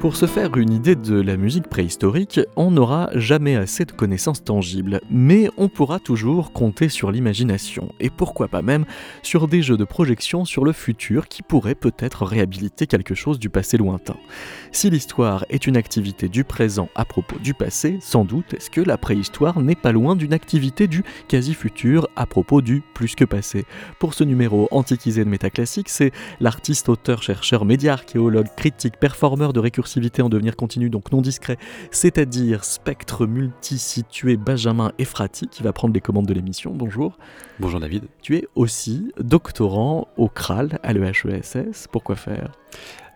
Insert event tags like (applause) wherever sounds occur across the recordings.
Pour se faire une idée de la musique préhistorique, on n'aura jamais assez de connaissances tangibles, mais on pourra toujours compter sur l'imagination, et pourquoi pas même sur des jeux de projection sur le futur qui pourraient peut-être réhabiliter quelque chose du passé lointain. Si l'histoire est une activité du présent à propos du passé, sans doute est-ce que la préhistoire n'est pas loin d'une activité du quasi-futur à propos du plus que passé. Pour ce numéro antiquisé de Métaclassique, c'est l'artiste, auteur, chercheur, média, archéologue, critique, performeur de récursivité en devenir continu, donc non discret, c'est-à-dire spectre multisitué Benjamin Efrati, qui va prendre les commandes de l'émission. Bonjour. Bonjour David. Tu es aussi doctorant au CRAL, à l'EHESS. Pourquoi faire?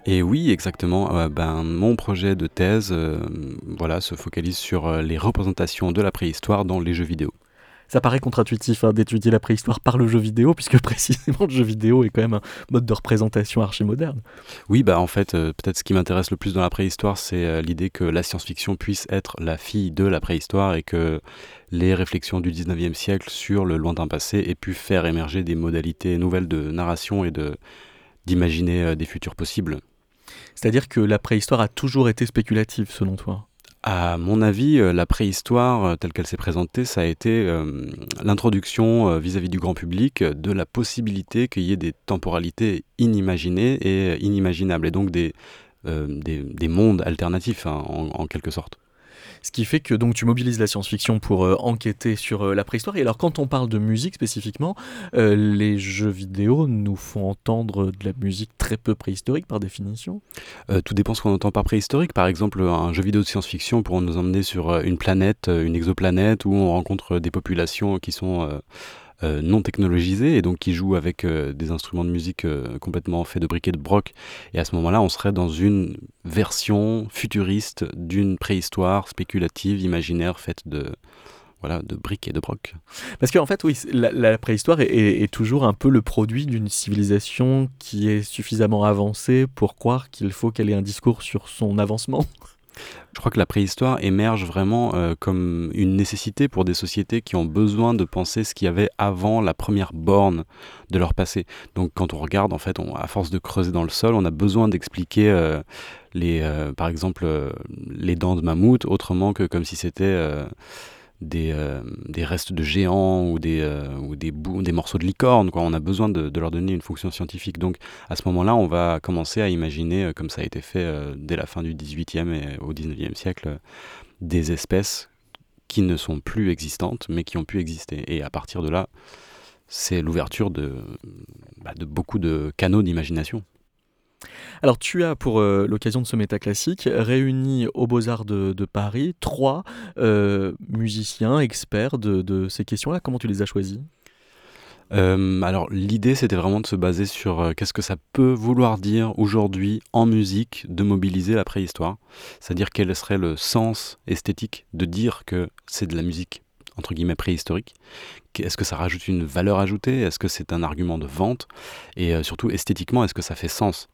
Et oui, exactement. Euh, ben, mon projet de thèse euh, voilà, se focalise sur euh, les représentations de la préhistoire dans les jeux vidéo ça paraît contre-intuitif hein, d'étudier la préhistoire par le jeu vidéo, puisque (laughs) précisément le jeu vidéo est quand même un mode de représentation archi-moderne. Oui, bah en fait, euh, peut-être ce qui m'intéresse le plus dans la préhistoire, c'est euh, l'idée que la science-fiction puisse être la fille de la préhistoire et que les réflexions du 19e siècle sur le lointain passé aient pu faire émerger des modalités nouvelles de narration et de d'imaginer euh, des futurs possibles. C'est-à-dire que la préhistoire a toujours été spéculative, selon toi? À mon avis, euh, la préhistoire euh, telle qu'elle s'est présentée, ça a été euh, l'introduction vis-à-vis du grand public de la possibilité qu'il y ait des temporalités inimaginées et inimaginables, et donc des, des, mondes alternatifs hein, en quelque sorte. Ce qui fait que donc tu mobilises la science-fiction pour euh, enquêter sur euh, la préhistoire. Et alors quand on parle de musique spécifiquement, euh, les jeux vidéo nous font entendre de la musique très peu préhistorique par définition? tout dépend ce qu'on entend par préhistorique. Par exemple, un jeu vidéo de science-fiction pourrait nous emmener sur une planète, une exoplanète où on rencontre des populations qui sont non technologisés et donc qui jouent avec euh, des instruments de musique euh, complètement faits de briques et de broc. Et à ce moment-là, on serait dans une version futuriste d'une préhistoire spéculative, imaginaire, faite de, voilà, de briques et de broc. Parce qu'en fait, oui, la, préhistoire est, toujours un peu le produit d'une civilisation qui est suffisamment avancée pour croire qu'il faut qu'elle ait un discours sur son avancement. Je crois que la préhistoire émerge vraiment euh, comme une nécessité pour des sociétés qui ont besoin de penser ce qu'il y avait avant la première borne de leur passé. Donc quand on regarde, en fait, à force de creuser dans le sol, on a besoin d'expliquer euh, les, euh, par exemple, les dents de mammouth autrement que comme si c'était des, euh, des, restes de géants ou des, euh, ou des, des morceaux de licorne. Quoi. On a besoin de, de, leur donner une fonction scientifique. Donc à ce moment-là, on va commencer à imaginer, euh, comme ça a été fait dès la fin du 18e et au 19e siècle, des espèces qui ne sont plus existantes, mais qui ont pu exister. Et à partir de là, c'est l'ouverture de, bah, de beaucoup de canaux d'imagination. Alors tu as pour euh, l'occasion de ce métaclassique réuni aux Beaux-Arts de, Paris trois euh, musiciens experts de, ces questions-là. Comment tu les as choisis? Euh, alors l'idée c'était vraiment de se baser sur qu'est-ce que ça peut vouloir dire aujourd'hui en musique de mobiliser la préhistoire, c'est-à-dire quel serait le sens esthétique de dire que c'est de la musique entre guillemets préhistorique? Est-ce que ça rajoute une valeur ajoutée? Est-ce que c'est un argument de vente? Et surtout esthétiquement, est-ce que ça fait sens?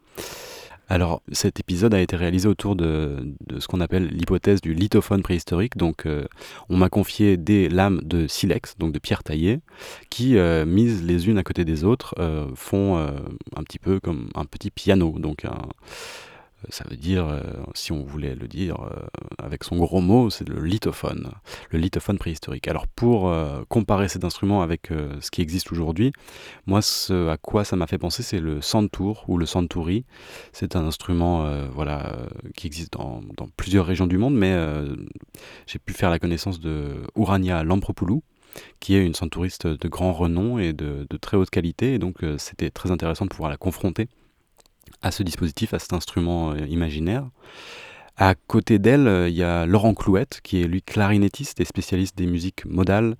Alors, cet épisode a été réalisé autour de, ce qu'on appelle l'hypothèse du lithophone préhistorique. Donc, euh, on m'a confié des lames de silex, donc de pierre taillée, qui, euh, mises les unes à côté des autres, euh, font un petit peu comme un petit piano. Donc, un, ça veut dire, euh, si on voulait le dire euh, avec son gros mot, c'est le lithophone, le lithophone préhistorique. Alors pour euh, comparer cet instrument avec ce qui existe aujourd'hui, moi à quoi ça m'a fait penser, c'est le santour ou le santouri. C'est un instrument voilà, qui existe dans, plusieurs régions du monde, mais j'ai pu faire la connaissance de Urania Lampropoulou, qui est une santouriste de grand renom et de très haute qualité, et donc c'était très intéressant de pouvoir la confronter à ce dispositif, à cet instrument euh, imaginaire. À côté d'elle, euh, il y a Laurent Clouette, qui est lui clarinettiste et spécialiste des musiques modales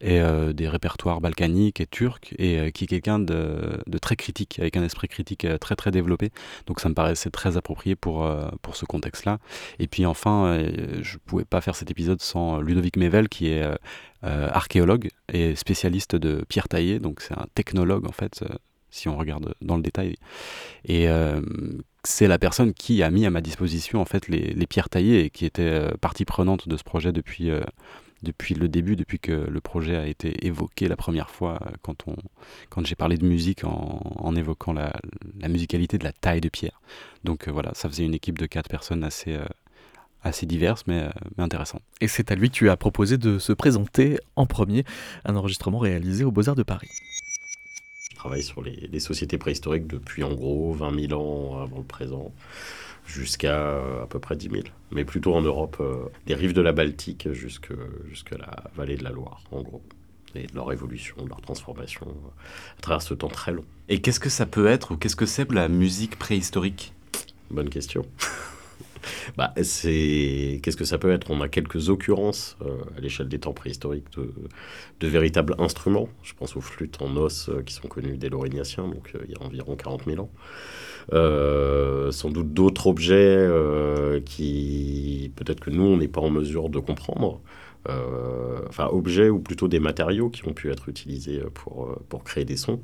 et euh, des répertoires balkaniques et turcs, et qui est quelqu'un de, très critique, avec un esprit critique très très développé. Donc ça me paraissait très approprié pour, pour ce contexte-là. Et puis enfin, je ne pouvais pas faire cet épisode sans Ludovic Mevel, qui est archéologue et spécialiste de pierre taillée, donc c'est un technologue en fait si on regarde dans le détail. Et euh, c'est la personne qui a mis à ma disposition en fait les, pierres taillées et qui était euh, partie prenante de ce projet depuis, euh, depuis le début, depuis que le projet a été évoqué la première fois, quand, quand j'ai parlé de musique en, évoquant la, musicalité de la taille de Pierre. Donc voilà, ça faisait une équipe de quatre personnes assez, assez diverses mais, mais intéressantes. Et c'est à lui que tu as proposé de se présenter en premier, un enregistrement réalisé au Beaux-Arts de Paris travaille sur les, sociétés préhistoriques depuis en gros 20 000 ans avant le présent jusqu'à euh, à peu près 10 000, mais plutôt en Europe, euh, des rives de la Baltique jusqu'à la vallée de la Loire, en gros, et de leur évolution, de leur transformation euh, à travers ce temps très long. Et qu'est-ce que ça peut être, ou qu'est-ce que c'est la musique préhistorique? Bonne question. (laughs) (laughs) bah, c'est qu'est-ce que ça peut être? On a quelques occurrences euh, à l'échelle des temps préhistoriques de, véritables instruments. Je pense aux flûtes en os euh, qui sont connues dès l'Aurignacien, donc euh, il y a environ 40 000 ans. sans doute d'autres objets qui peut-être que nous on n'est pas en mesure de comprendre. enfin objets ou plutôt des matériaux qui ont pu être utilisés pour créer des sons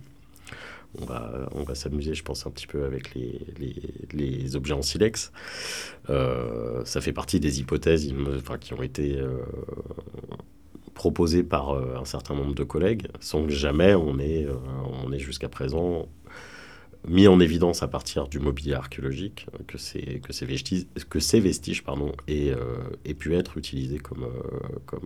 on va, on va s'amuser, je pense, un petit peu avec les, les, objets en silex. Euh, ça fait partie des hypothèses enfin, qui ont été euh, proposées par euh, un certain nombre de collègues, sans que jamais on ait, on ait jusqu'à présent mis en évidence à partir du mobilier archéologique que ces, vestiges, que ces vestiges pardon, aient, euh, pu être utilisés comme, euh, euh,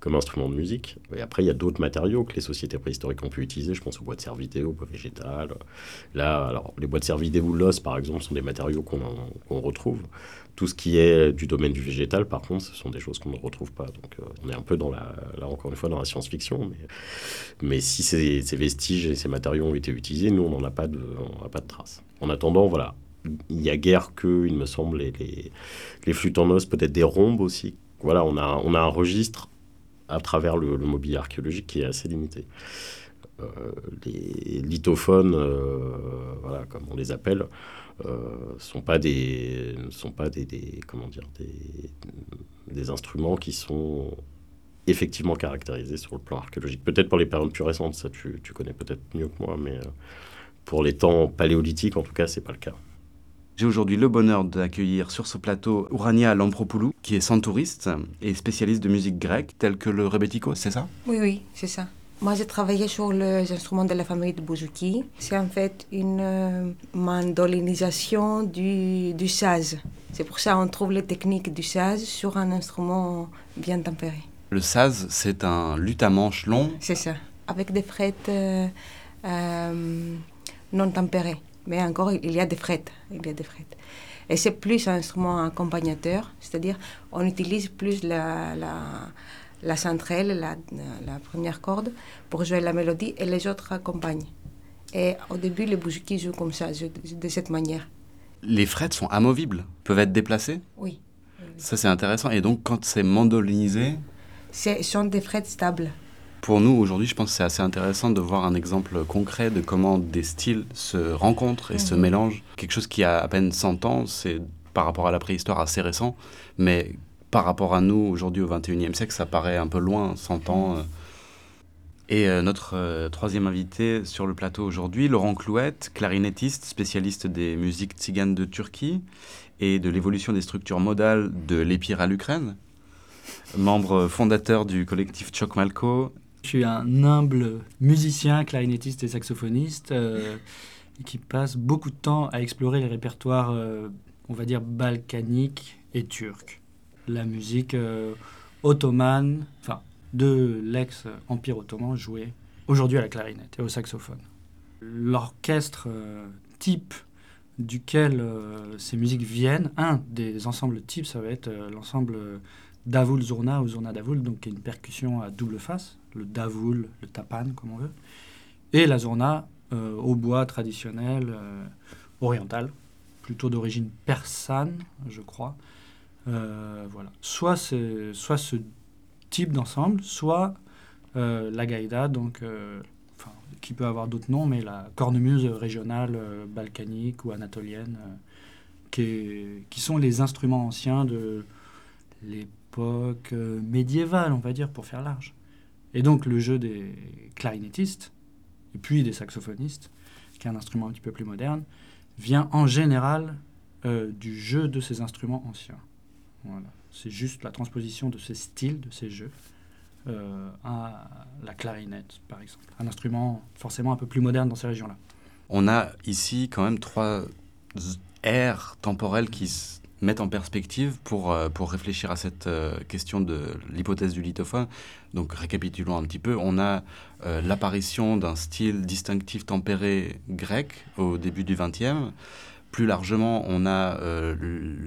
comme instrument de musique. Et après, il y a d'autres matériaux que les sociétés préhistoriques ont pu utiliser. Je pense aux bois de vidéo, aux bois végétales. Là, alors, les bois de vidéo ou l'os, par exemple, sont des matériaux qu'on retrouve. Tout ce qui est du domaine du végétal, par contre, ce sont des choses qu'on ne retrouve pas. Donc, euh, on est un peu dans la, là encore une fois dans la science-fiction. Mais, si ces, vestiges et ces matériaux ont été utilisés, nous, on n'en a pas de, on traces. En attendant, voilà, il y a guère que, il me semble, les, flûtes en os, peut-être des rhombes aussi. Voilà, on a, un registre à travers le, mobilier archéologique qui est assez limité. Euh, les lithophones, euh, voilà, comme on les appelle, euh, sont pas des sont pas des, des, comment dire des, des instruments qui sont effectivement caractérisés sur le plan archéologique. Peut-être pour les périodes plus récentes, ça tu, tu connais peut-être mieux que moi, mais euh, pour les temps paléolithiques, en tout cas, c'est pas le cas. J'ai aujourd'hui le bonheur d'accueillir sur ce plateau Urania Lampropoulou, qui est centuriste et spécialiste de musique grecque, telle que le rebetiko, c'est ça? Oui, oui, c'est ça. Moi, j'ai travaillé sur les instruments de la famille de bouzouki. C'est en fait une euh, mandolinisation du, du saz. C'est pour ça qu'on trouve les techniques du saz sur un instrument bien tempéré. Le saz, c'est un luth à manche long C'est ça, avec des frettes euh, euh, non tempérées. Mais encore, il y a des frettes. Il y a des frettes. Et c'est plus un instrument accompagnateur, c'est-à-dire on utilise plus la, la la centrale, la, la, première corde, pour jouer la mélodie et les autres accompagnent. Et au début, les bouzouki jouent comme ça, de cette manière. Les frettes sont amovibles, peuvent être déplacées? Oui. Ça, c'est intéressant. Et donc, quand c'est mandolinisé? Ce sont des frettes stables. Pour nous, aujourd'hui, je pense que c'est assez intéressant de voir un exemple concret de comment des styles se rencontrent et se mhm. mélangent. Quelque chose qui a à peine 100 ans, c'est par rapport à la préhistoire assez récent, mais par rapport à nous aujourd'hui au 21e siècle, ça paraît un peu loin, 100 ans. Euh. Et euh, notre euh, troisième invité sur le plateau aujourd'hui, Laurent Clouette, clarinettiste, spécialiste des musiques tziganes de Turquie et de l'évolution des structures modales de l'Épire à l'Ukraine, membre fondateur du collectif Chok Malko. Je suis un humble musicien, clarinettiste et saxophoniste qui passe beaucoup de temps à explorer les répertoires, on va dire, balkaniques et turcs la musique euh, ottomane, enfin de l'ex-empire ottoman jouée aujourd'hui à la clarinette et au saxophone. L'orchestre euh, type duquel euh, ces musiques viennent, un des ensembles types, ça va être l'ensemble Davul Zurna ou Zurna Davul, donc une percussion à double face, le Davul, le Tapan, comme on veut, et la Zurna au bois traditionnel oriental, plutôt d'origine persane, je crois, euh, voilà. Soit, soit ce type d'ensemble, soit euh, la gaïda, donc, euh, qui peut avoir d'autres noms, mais la cornemuse régionale balkanique ou anatolienne, qui, qui, sont les instruments anciens de l'époque médiévale, on va dire, pour faire large. Et donc le jeu des clarinettistes, et puis des saxophonistes, qui est un instrument un petit peu plus moderne, vient en général du jeu de ces instruments anciens. Voilà. C'est juste la transposition de ces styles, de ces jeux, euh, à la clarinette, par exemple. Un instrument forcément un peu plus moderne dans ces régions-là. On a ici quand même trois ères temporelles qui se mettent en perspective pour, euh, pour réfléchir à cette euh, question de l'hypothèse du lithophone. Donc récapitulons un petit peu. On a l'apparition d'un style distinctif tempéré grec au début du XXe. Plus largement, on a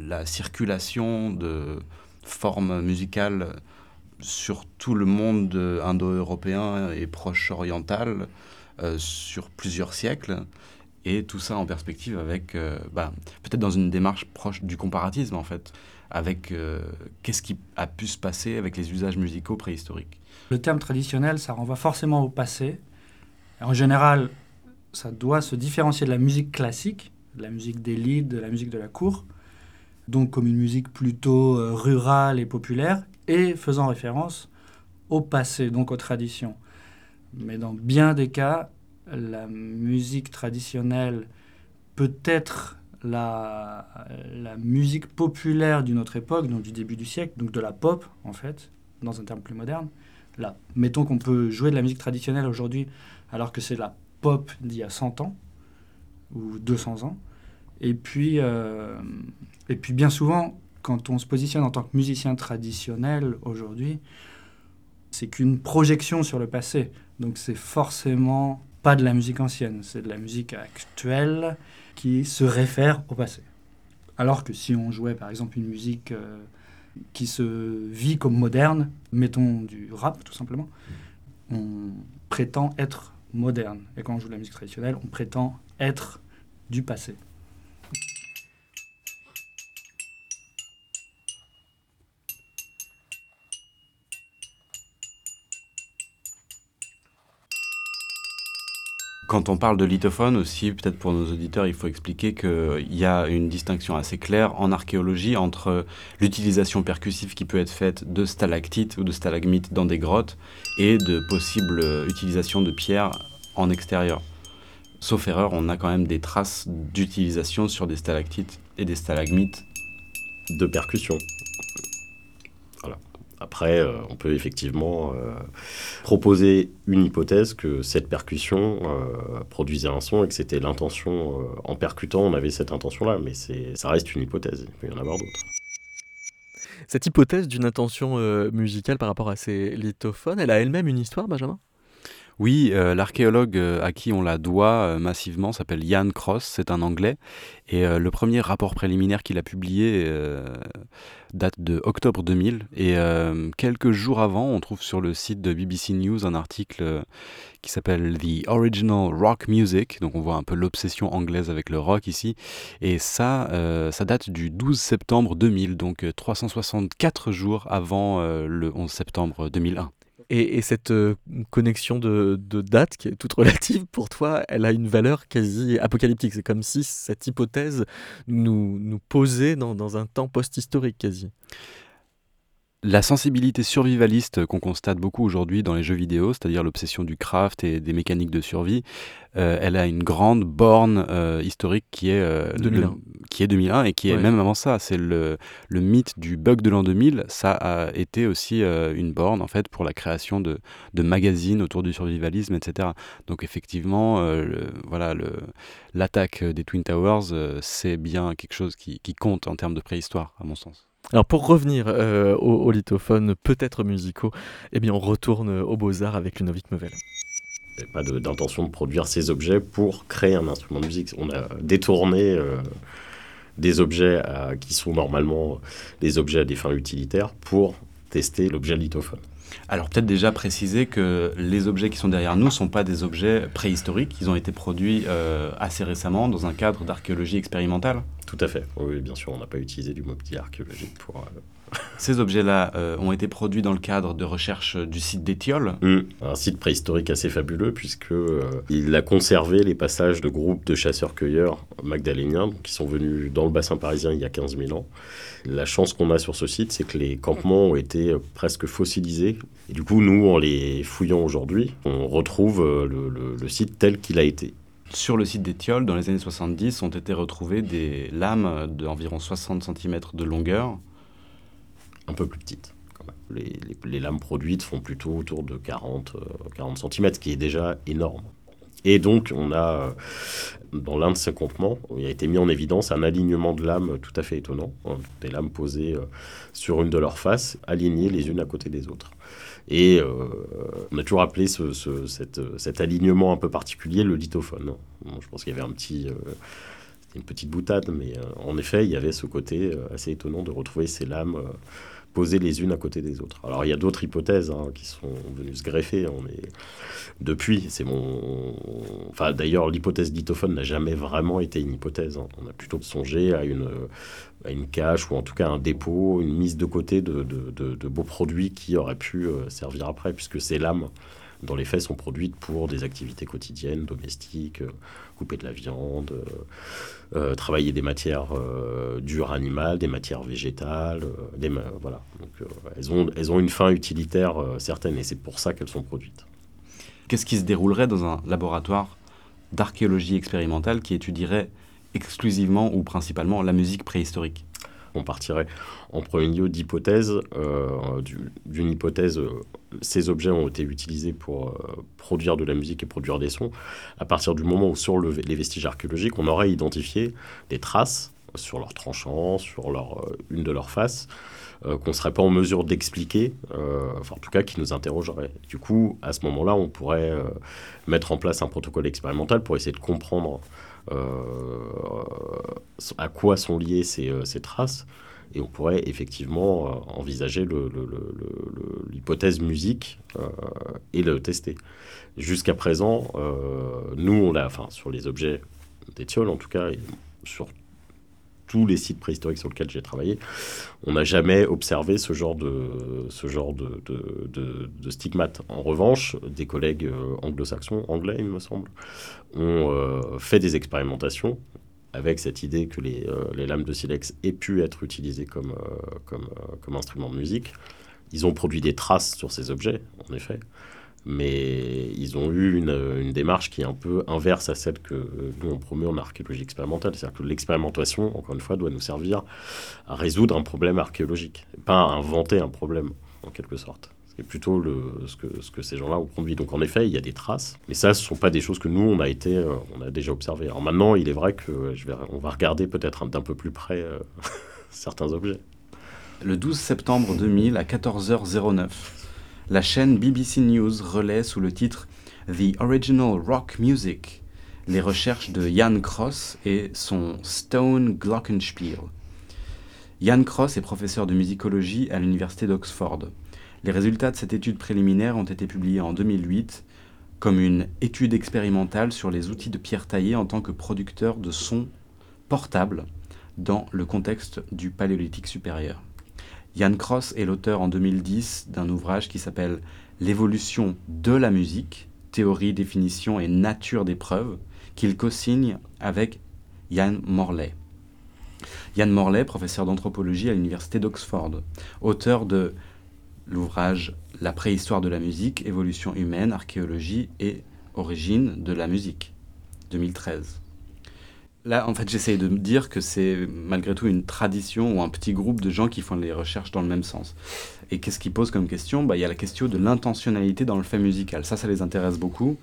la circulation de formes musicales sur tout le monde indo-européen et proche-oriental euh, sur plusieurs siècles. Et tout ça en perspective avec, euh, bah, peut-être dans une démarche proche du comparatisme en fait, avec euh, qu'est-ce qui a pu se passer avec les usages musicaux préhistoriques. Le terme traditionnel, ça renvoie forcément au passé. En général, ça doit se différencier de la musique classique, de la musique d'élite, de la musique de la cour, donc comme une musique plutôt rurale et populaire, et faisant référence au passé, donc aux traditions. Mais dans bien des cas, la musique traditionnelle peut être la, la musique populaire d'une autre époque, donc du début du siècle, donc de la pop en fait, dans un terme plus moderne. Là, mettons qu'on peut jouer de la musique traditionnelle aujourd'hui alors que c'est la pop d'il y a 100 ans ou 200 ans. Et puis, euh, et puis bien souvent, quand on se positionne en tant que musicien traditionnel aujourd'hui, c'est qu'une projection sur le passé. Donc c'est forcément pas de la musique ancienne, c'est de la musique actuelle qui se réfère au passé. Alors que si on jouait par exemple une musique euh, qui se vit comme moderne, mettons du rap tout simplement, on prétend être moderne. Et quand on joue de la musique traditionnelle, on prétend être du passé. Quand on parle de lithophone aussi, peut-être pour nos auditeurs, il faut expliquer qu'il y a une distinction assez claire en archéologie entre l'utilisation percussive qui peut être faite de stalactites ou de stalagmites dans des grottes et de possibles utilisations de pierres en extérieur. Sauf erreur, on a quand même des traces d'utilisation sur des stalactites et des stalagmites. De percussion. Après, euh, on peut effectivement euh, proposer une hypothèse que cette percussion euh, produisait un son et que c'était l'intention, en percutant, on avait cette intention-là, mais ça reste une hypothèse, il peut y en avoir d'autres. Cette hypothèse d'une intention musicale par rapport à ces lithophones, elle a elle-même une histoire, Benjamin? Oui, euh, l'archéologue euh, à qui on la doit euh, massivement s'appelle Jan Cross, c'est un Anglais, et le premier rapport préliminaire qu'il a publié date de octobre 2000, et quelques jours avant, on trouve sur le site de BBC News un article qui s'appelle The Original Rock Music, donc on voit un peu l'obsession anglaise avec le rock ici, et ça, ça date du 12 septembre 2000, donc 364 jours avant le 11 septembre 2001. Et, cette euh, connexion de, date, qui est toute relative pour toi, elle a une valeur quasi apocalyptique. C'est comme si cette hypothèse nous, nous posait dans, dans un temps post-historique quasi. La sensibilité survivaliste qu'on constate beaucoup aujourd'hui dans les jeux vidéo, c'est-à-dire l'obsession du craft et des mécaniques de survie, euh, elle a une grande borne euh, historique qui est, 2001. Euh, qui est 2001 et qui est même avant ça. C'est le, le, mythe du bug de l'an 2000. Ça a été aussi une borne en fait pour la création de, de, magazines autour du survivalisme, etc. Donc effectivement, voilà, l'attaque des Twin Towers, c'est bien quelque chose qui, qui compte en termes de préhistoire, à mon sens. Alors pour revenir euh, aux, lithophones peut-être musicaux, eh bien on retourne aux Beaux-Arts avec Ludovic a pas d'intention de, produire ces objets pour créer un instrument de musique. On a détourné euh, des objets qui sont normalement des objets à des fins utilitaires pour tester l'objet lithophone. Alors peut-être déjà préciser que les objets qui sont derrière nous ne sont pas des objets préhistoriques, ils ont été produits euh, assez récemment dans un cadre d'archéologie expérimentale. Tout à fait, oui bien sûr, on n'a pas utilisé du mobilier archéologique pour... Euh, Ces objets-là euh, ont été produits dans le cadre de recherche du site d'Étiole. Mmh. Un site préhistorique assez fabuleux puisque il a conservé les passages de groupes de chasseurs-cueilleurs magdaléniens qui sont venus dans le bassin parisien il y a 15 000 ans la chance qu'on a sur ce site, c'est que les campements ont été presque fossilisés. Et du coup, nous, en les fouillant aujourd'hui, on retrouve euh, le, site tel qu'il a été. Sur le site d'Étiole, dans les années 70, ont été retrouvées des lames d'environ 60 cm de longueur. Un peu plus petites. Les, les, lames produites font plutôt autour de 40, 40 cm, ce qui est déjà énorme. Et donc, on a, dans l'un de ces comptements, il a été mis en évidence un alignement de lames tout à fait étonnant. Hein. des lames posées sur une de leurs faces, alignées les unes à côté des autres. Et euh, on a toujours appelé ce, cet alignement un peu particulier le lithophone. je pense qu'il y avait un petit, euh, une petite boutade, mais euh, en effet, il y avait ce côté assez étonnant de retrouver ces lames posées les unes à côté des autres. Alors il y a d'autres hypothèses hein, qui sont venues se greffer. On est... Depuis, c'est mon... Enfin d'ailleurs, l'hypothèse lithophone n'a jamais vraiment été une hypothèse. Hein. On a plutôt songé à une, à une cache ou en tout cas un dépôt, une mise de côté de, de, beaux produits qui auraient pu euh, servir après, puisque ces lames, dans les faits, sont produites pour des activités quotidiennes, domestiques, euh, couper de la viande, euh, travailler des matières dures animales, des matières végétales, des, voilà. Donc, elles, ont, elles ont une fin utilitaire certaine et c'est pour ça qu'elles sont produites. Qu'est-ce qui se déroulerait dans un laboratoire d'archéologie expérimentale qui étudierait exclusivement ou principalement la musique préhistorique? On partirait en premier lieu d'hypothèse. Euh, d'une hypothèse, euh, ces objets ont été utilisés pour euh, produire de la musique et produire des sons. À partir du moment où, sur les vestiges archéologiques, on aurait identifié des traces sur leurs tranchants, sur leur, une de leurs faces, qu'on ne serait pas en mesure d'expliquer, en tout cas qui nous interrogerait. Du coup, à ce moment-là, on pourrait mettre en place un protocole expérimental pour essayer de comprendre à quoi sont liées ces, euh, ces, traces. Et on pourrait effectivement euh, envisager l'hypothèse musique et le tester. Jusqu'à présent, nous, on a, enfin, sur les objets d'Étiole en tout cas, et sur tous les sites préhistoriques sur lesquels j'ai travaillé, on n'a jamais observé ce genre de, ce stigmates. En revanche, des collègues euh, anglo-saxons, anglais il me semble, ont euh, fait des expérimentations avec cette idée que les, euh, lames de silex aient pu être utilisées comme instrument de musique. Ils ont produit des traces sur ces objets, en effet mais ils ont eu une, démarche qui est un peu inverse à celle que nous on promeut en archéologie expérimentale. C'est-à-dire que l'expérimentation, encore une fois, doit nous servir à résoudre un problème archéologique, pas à inventer un problème, en quelque sorte. C'est plutôt le, ce, que, ce que ces gens-là ont produit. Donc en effet, il y a des traces, mais ça, ce ne sont pas des choses que nous, on a, été, euh, on a déjà observées. Alors maintenant, il est vrai que va regarder peut-être d'un peu plus près euh, (laughs) certains objets. Le 12 septembre 2000 à 14h09, la chaîne BBC News relaie sous le titre The Original Rock Music les recherches de Jan Cross et son Stone Glockenspiel. Jan Cross est professeur de musicologie à l'université d'Oxford. Les résultats de cette étude préliminaire ont été publiés en 2008 comme une étude expérimentale sur les outils de pierre taillée en tant que producteur de sons portables dans le contexte du Paléolithique supérieur. Jan Cross est l'auteur en 2010 d'un ouvrage qui s'appelle L'évolution de la musique, théorie, définition et nature des preuves, qu'il co-signe avec Jan Morley. Jan Morley, professeur d'anthropologie à l'université d'Oxford, auteur de l'ouvrage La préhistoire de la musique, évolution humaine, archéologie et origine de la musique, 2013. Là, en fait, j'essaye de me dire que c'est malgré tout une tradition ou un petit groupe de gens qui font les recherches dans le même sens. Et qu'est-ce qui pose comme question? Bah, Il y a la question de l'intentionnalité dans le fait musical. Ça, ça les intéresse beaucoup.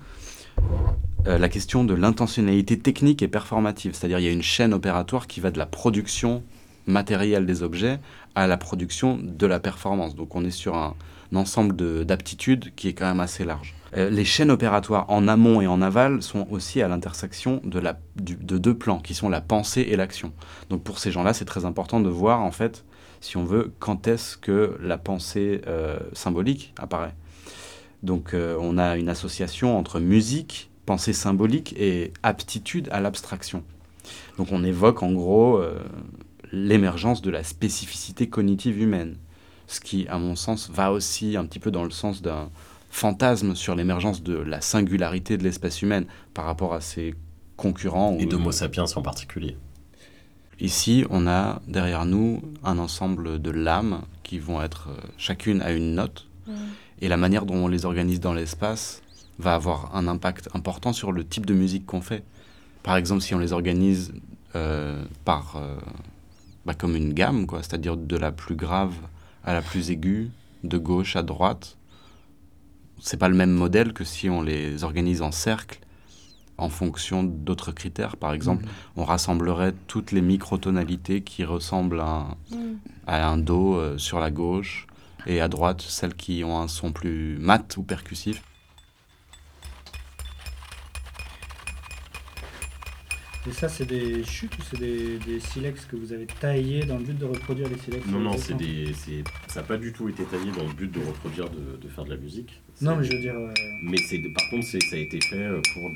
Euh, la question de l'intentionnalité technique et performative. C'est-à-dire, il y a une chaîne opératoire qui va de la production matérielle des objets à la production de la performance. Donc, on est sur un, un ensemble d'aptitudes qui est quand même assez large. Euh, les chaînes opératoires en amont et en aval sont aussi à l'intersection de, de deux plans, qui sont la pensée et l'action. Donc pour ces gens-là, c'est très important de voir, en fait, si on veut, quand est-ce que la pensée euh, symbolique apparaît. Donc euh, on a une association entre musique, pensée symbolique et aptitude à l'abstraction. Donc on évoque en gros l'émergence de la spécificité cognitive humaine, ce qui, à mon sens, va aussi un petit peu dans le sens d'un fantasme sur l'émergence de la singularité de l'espèce humaine par rapport à ses concurrents. Et d'Homo sapiens en particulier. Ici, on a derrière nous un ensemble de lames qui vont être euh, chacune à une note. Et la manière dont on les organise dans l'espace va avoir un impact important sur le type de musique qu'on fait. Par exemple, si on les organise euh, par, euh, bah, comme une gamme, quoi, c'est-à-dire de la plus grave à la plus aiguë, de gauche à droite. C'est pas le même modèle que si on les organise en cercle en fonction d'autres critères. Par exemple, Mhm. on rassemblerait toutes les microtonalités qui ressemblent à un, à un Do euh, sur la gauche et à droite celles qui ont un son plus mat ou percussif. Et ça, c'est des chutes ou c'est des, des silex que vous avez taillés dans le but de reproduire les silex Non, non, c'est des, ça n'a pas du tout été taillé dans le but de reproduire, de, de faire de la musique. Non, mais je veux dire. euh, Mais c'est, par contre, ça a été fait euh, pour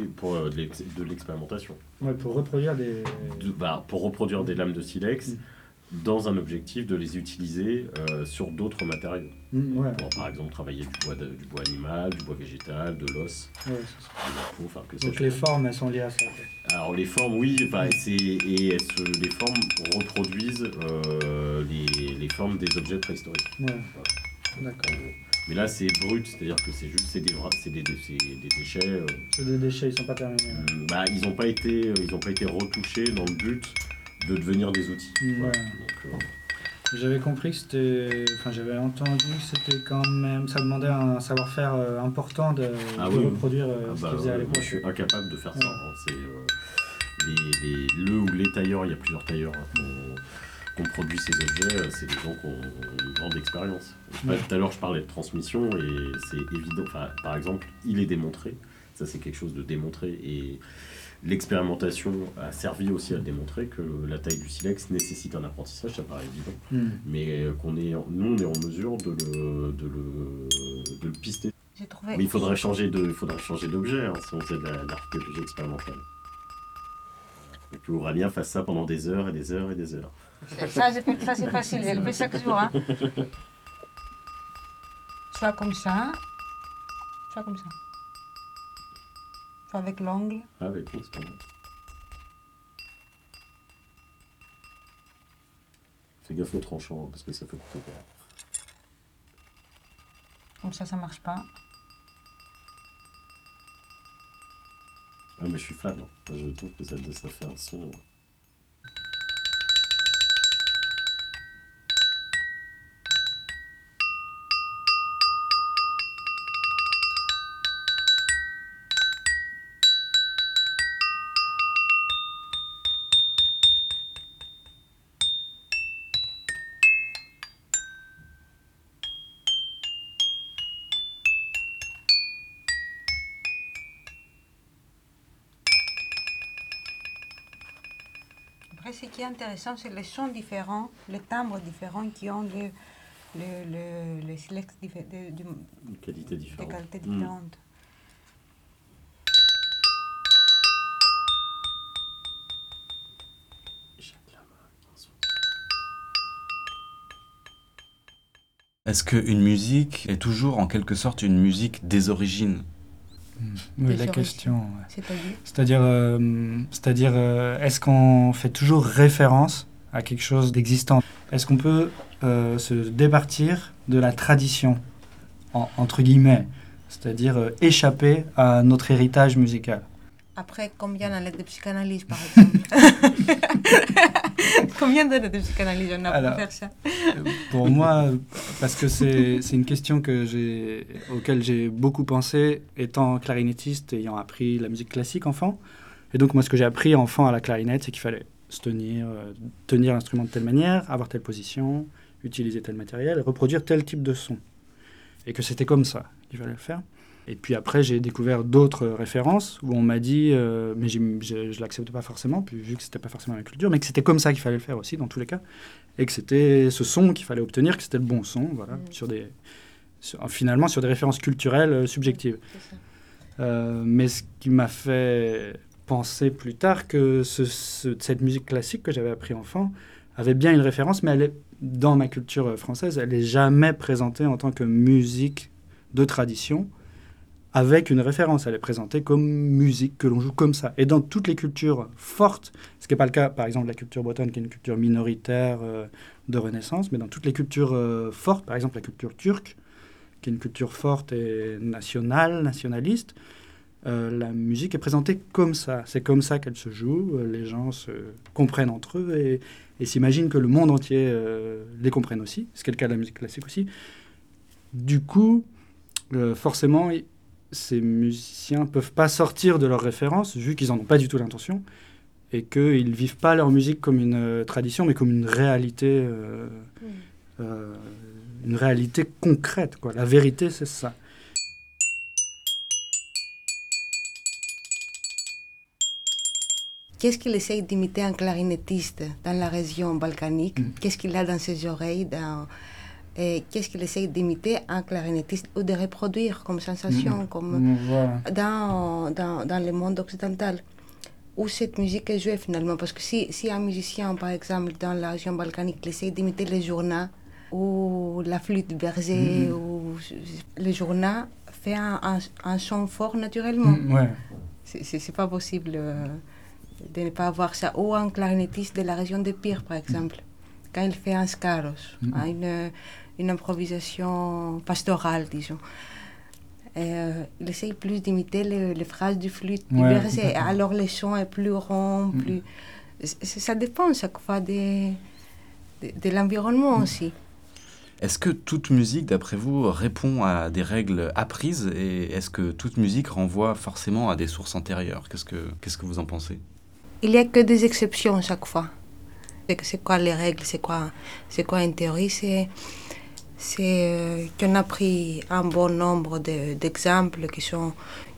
de, pour, euh, de l'ex- de l'expérimentation. ouais, pour reproduire des. De- bah, pour reproduire des lames de silex Mm. Dans un objectif de les utiliser euh, sur d'autres matériaux. Mm, ouais, Pour, par exemple, travailler du bois, de- du bois animal, du bois végétal, de l'os, ouais, c'est ça. de la peau, enfin, que Donc les formes, elles sont liées à ça. Alors les formes, oui, c'est, et elles se- les formes reproduisent euh, les, les formes des objets préhistoriques. Ouais, d'accord. Mais là, c'est brut, c'est-à-dire que c'est juste c'est des, des, des- des déchets. euh, C'est des déchets, ils sont pas terminés. hum, bah, ils n'ont pas été, ils ont pas été retouchés dans le but de devenir des outils. Voilà. ouais. Donc, euh, J'avais compris que c'était. Enfin, j'avais entendu que c'était quand même. Ça demandait un savoir-faire euh, important de, Ah de oui, reproduire euh, ah ce bah, qu'ils faisaient à l'époque. je suis incapable de faire ça. Hein. C'est euh, les, les- le ou les tailleurs, il y a plusieurs tailleurs hein, qu'on- qu'on produit ces objets. C'est des gens qui ont une grande expérience. Ouais. Tout à l'heure, je parlais de transmission et c'est évident. Enfin, par exemple, il est démontré. Ça, c'est quelque chose de démontré et l'expérimentation a servi aussi à démontrer que la taille du silex nécessite un apprentissage, ça paraît évident, Mm. mais euh, qu'on est, en- nous, on est en mesure de le, de le, de le pister. J'ai trouvé. Mais il faudrait changer de, il faudrait changer d'objet hein, si on faisait de la- de l'archéologie expérimentale. Et que Aurélien fasse ça pendant des heures et des heures et des heures. Ça, c'est- ça, c'est facile, je le chaque jour. Hein. (laughs) Soit comme ça, soit comme ça. Avec l'ongle. Ah, avec nous, c'est pas mal. Fais gaffe au tranchant, hein, parce que ça peut couper. Comme ça, ça marche pas. Ah, mais je suis fan. hein. Je trouve que ça, ça fait un son. Ce qui est intéressant, c'est les sons différents, les timbres différents qui ont le, le, le, les silex de- du- Une qualité des différente. qualités Mm. différentes. Est-ce qu'une musique est toujours en quelque sorte une musique des origines? Oui, la question. ouais. C'est-à-dire C'est-à-dire, euh, euh, est-ce qu'on fait toujours référence à quelque chose d'existant? Est-ce qu'on peut euh, se départir de la tradition, en- entre guillemets, c'est-à-dire échapper à notre héritage musical? Après, combien d'années de psychanalyse, par exemple? (laughs) (laughs) Combien d'années de psychanalyse on a Alors, pour faire ça Pour moi, parce que c'est une question que j'ai, auquel j'ai beaucoup pensé, étant clarinettiste, ayant appris la musique classique enfant. Et donc, moi, ce que j'ai appris enfant à la clarinette, c'est qu'il fallait se tenir, euh, tenir l'instrument de telle manière, avoir telle position, utiliser tel matériel, reproduire tel type de son. Et que c'était comme ça qu'il fallait le faire. Et puis après, j'ai découvert d'autres références où on m'a dit, euh, mais je ne l'accepte pas forcément, puis vu que c'était pas forcément ma culture, mais que c'était comme ça qu'il fallait le faire aussi, dans tous les cas et que c'était ce son qu'il fallait obtenir, que c'était le bon son, voilà, Mm. sur des, sur- finalement sur des références culturelles euh, subjectives. Euh, mais ce qui m'a fait penser plus tard que ce- ce- cette musique classique que j'avais appris enfant avait bien une référence, mais elle est, dans ma culture française, elle n'est jamais présentée en tant que musique de tradition avec une référence. Elle est présentée comme musique que l'on joue comme ça. Et dans toutes les cultures fortes, ce qui n'est pas le cas, par exemple, de la culture bretonne, qui est une culture minoritaire euh, de Renaissance, mais dans toutes les cultures euh, fortes, par exemple la culture turque, qui est une culture forte et nationale, nationaliste, euh, la musique est présentée comme ça. C'est comme ça qu'elle se joue. Les gens se comprennent entre eux et, s'imaginent que le monde entier les comprenne aussi. Ce qui est le cas de la musique classique aussi. Du coup, forcément, ces musiciens ne peuvent pas sortir de leurs références, vu qu'ils n'en ont pas du tout l'intention, et qu'ils ne vivent pas leur musique comme une tradition, mais comme une réalité, une réalité concrète. Quoi. La vérité, c'est ça. Qu'est-ce qu'il essaye d'imiter un clarinettiste dans la région balkanique? Mm. Qu'est-ce qu'il a dans ses oreilles Qu'est-ce qu'il essaye d'imiter un clarinettiste ou de reproduire comme sensation, mm. comme mm, dans, dans, dans, le monde occidental où cette musique est jouée finalement? Parce que si, si un musicien, par exemple, dans la région balkanique, essaye d'imiter les journaux ou la flûte bergée ou le journal fait un, un, son fort naturellement. ouais. C'est pas possible. Euh, de ne pas avoir ça. Ou un clarinettiste de la région de Pire, par exemple, quand il fait un scaros, hein, une, une, improvisation pastorale, disons. Euh, il essaye plus d'imiter les, phrases du flûte ouais, alors le son est plus rond, plus... Ça dépend chaque fois de, de, l'environnement mm. aussi. Est-ce que toute musique, d'après vous, répond à des règles apprises et est-ce que toute musique renvoie forcément à des sources antérieures? Qu'est-ce que, qu'est-ce que vous en pensez? Il n'y a que des exceptions chaque fois. C'est quoi les règles? C'est quoi, c'est quoi une théorie? C'est euh, qu'on a pris un bon nombre d'exemples qui sont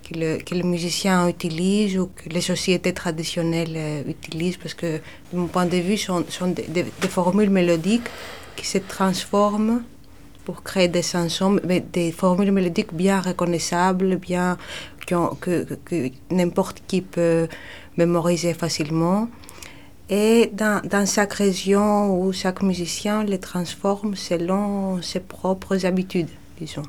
que, le, que les musiciens utilisent ou que les sociétés traditionnelles euh, utilisent parce que de mon point de vue sont, sont des, formules mélodiques qui se transforment pour créer des chansons, mais des formules mélodiques bien reconnaissables, bien que, que n'importe qui peut mémoriser facilement. Et dans, chaque région où chaque musicien les transforme selon ses propres habitudes, disons,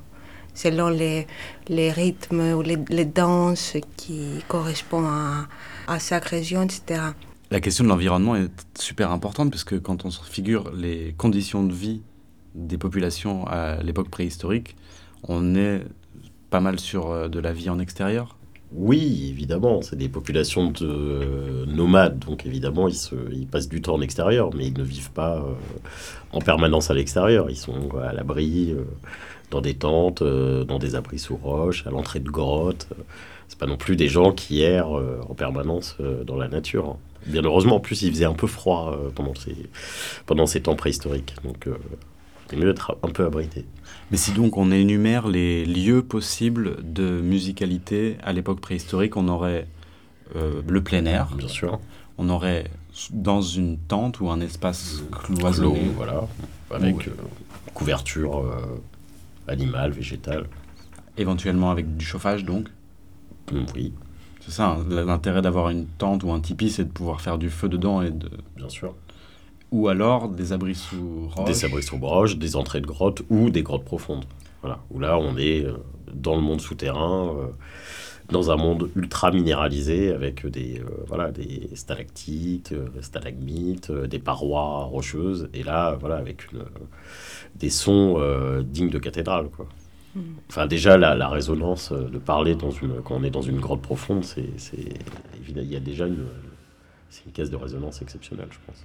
selon les, les rythmes ou les, les, danses qui correspondent à, à chaque région, etc. La question de l'environnement est super importante parce que quand on se figure les conditions de vie des populations à l'époque préhistorique, on est pas mal sur euh, de la vie en extérieur. Oui, évidemment, c'est des populations de euh, nomades, donc évidemment, ils, se, ils, passent du temps en extérieur, mais ils ne vivent pas euh, en permanence à l'extérieur. Ils sont à l'abri, euh, dans des tentes, dans des abris sous roches, à l'entrée de grottes. C'est pas non plus des gens qui errent en permanence dans la nature. Hein. Bien heureusement, en plus, il faisait un peu froid pendant, ces, pendant ces temps préhistoriques, donc c'est mieux d'être un peu abrité. Mais si donc on énumère les lieux possibles de musicalité à l'époque préhistorique, on aurait euh, le plein air. Bien sûr. On aurait dans une tente ou un espace cloisonné. voilà. Avec euh, couverture euh, animale, végétale. Éventuellement avec du chauffage donc mmh, Oui. C'est ça, hein. l'intérêt d'avoir une tente ou un tipi, c'est de pouvoir faire du feu dedans et de... Bien sûr ou alors des abris sous roche. Des abris sous roche, des entrées de grottes ou des grottes profondes. Voilà, où là on est euh, dans le monde souterrain, euh, dans un monde ultra minéralisé avec des, euh, voilà, des stalactites, stalagmites, des parois rocheuses, et là voilà, avec une, des sons dignes de cathédrale. Quoi. Hmm. Enfin, déjà, la, résonance de parler dans une, quand on est dans une grotte profonde, c'est, il y a déjà une, c'est une caisse de résonance exceptionnelle, je pense.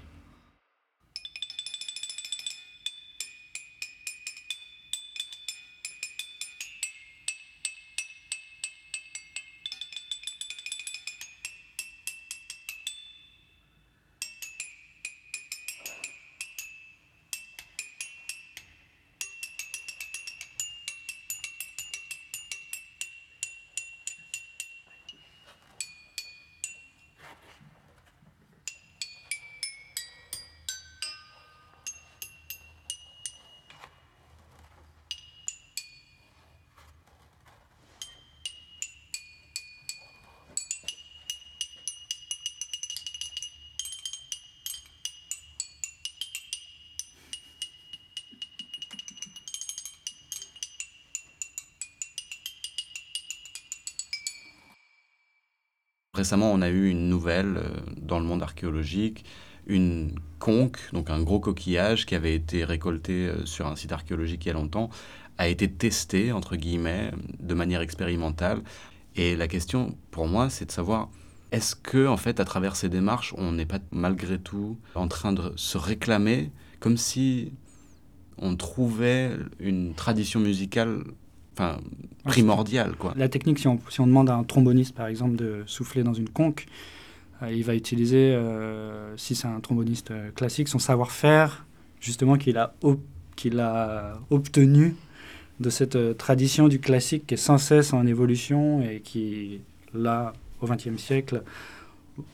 Récemment, on a eu une nouvelle euh, dans le monde archéologique, une conque, donc un gros coquillage qui avait été récolté euh, sur un site archéologique il y a longtemps, a été testé, entre guillemets, de manière expérimentale. Et la question, pour moi, c'est de savoir est-ce que, en fait, à travers ces démarches, on n'est pas malgré tout en train de se réclamer comme si on trouvait une tradition musicale enfin, primordiale quoi. La technique, si on, si on, demande à un tromboniste, par exemple, de souffler dans une conque, euh, il va utiliser, euh, si c'est un tromboniste euh, classique, son savoir-faire, justement, qu'il a, qu'il a obtenu de cette tradition du classique qui est sans cesse en évolution et qui, là, au XXe siècle,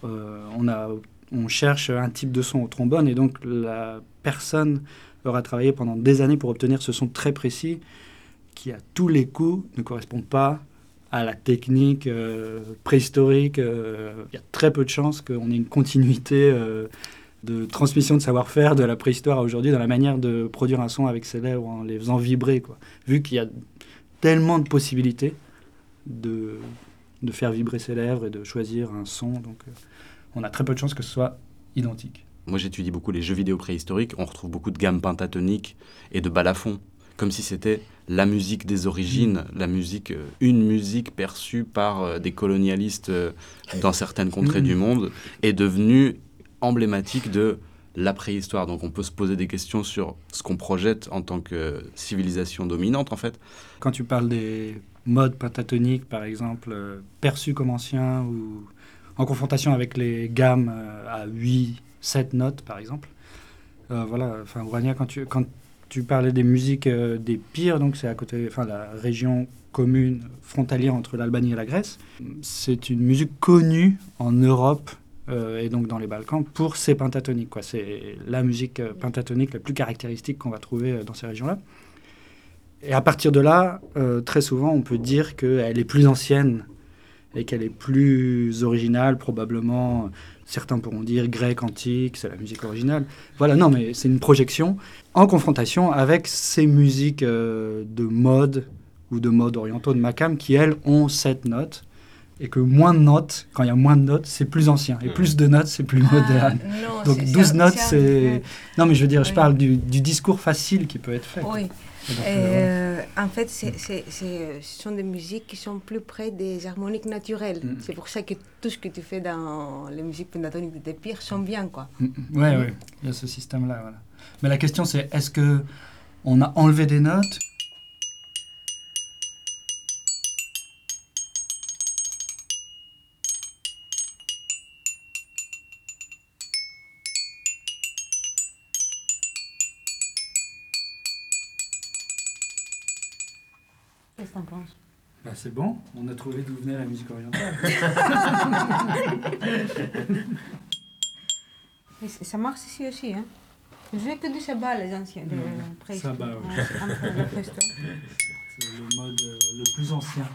on, a, on cherche un type de son au trombone et donc la personne aura travaillé pendant des années pour obtenir ce son très précis qui, à tous les coups, ne correspond pas à la technique euh, préhistorique. Euh, il y a très peu de chances qu'on ait une continuité euh, de transmission de savoir-faire de la préhistoire à aujourd'hui dans la manière de produire un son avec ses lèvres en les faisant vibrer. Vu qu'il y a tellement de possibilités de, de faire vibrer ses lèvres et de choisir un son, donc on a très peu de chances que ce soit identique. Moi, j'étudie beaucoup les jeux vidéo préhistoriques. On retrouve beaucoup de gammes pentatoniques et de balafons, comme si c'était la musique des origines, la musique, euh, une musique perçue par euh, des colonialistes euh, dans certaines contrées du monde, est devenue emblématique de la préhistoire. Donc on peut se poser des questions sur ce qu'on projette en tant que civilisation dominante, en fait. Quand tu parles des modes pentatoniques, par exemple, perçus comme anciens ou en confrontation avec les gammes à 8, 7 notes, par exemple, voilà, enfin, Urania, quand tu, quand tu parlais des musiques euh, des pires, donc c'est à côté, enfin la région commune frontalière entre l'Albanie et la Grèce. C'est une musique connue en Europe euh, et donc dans les Balkans pour ses pentatoniques. Quoi. C'est la musique euh, pentatonique la plus caractéristique qu'on va trouver dans ces régions-là. Et à partir de là, très souvent, on peut dire qu'elle est plus ancienne et qu'elle est plus originale, probablement Certains pourront dire grec antique, c'est la musique originale. Voilà, non, mais c'est une projection en confrontation avec ces musiques euh, de mode ou de mode orientaux de Macam qui, elles, ont sept notes. Et que moins de notes, quand il y a moins de notes, c'est plus ancien. Et plus de notes, c'est plus ah, moderne. Donc 12 notes, c'est... Non, mais je veux dire, je parle du, du, discours facile qui peut être fait. Oui. Euh, en fait, c'est, ce sont des musiques qui sont plus près des harmoniques naturelles. Mm. C'est pour ça que tout ce que tu fais dans les musiques pentatoniques de Pire sont bien, quoi. Oui, mm, mm. oui, il y a ce système-là, voilà. Mais la question, c'est est-ce que on a enlevé des notes Bah, c'est bon, on a trouvé d'où venait la musique orientale. (laughs) ça marche ici aussi. Hein. Je jouais que du sabbat, les anciens. De sabbat, oui. C'est le mode euh, le plus ancien.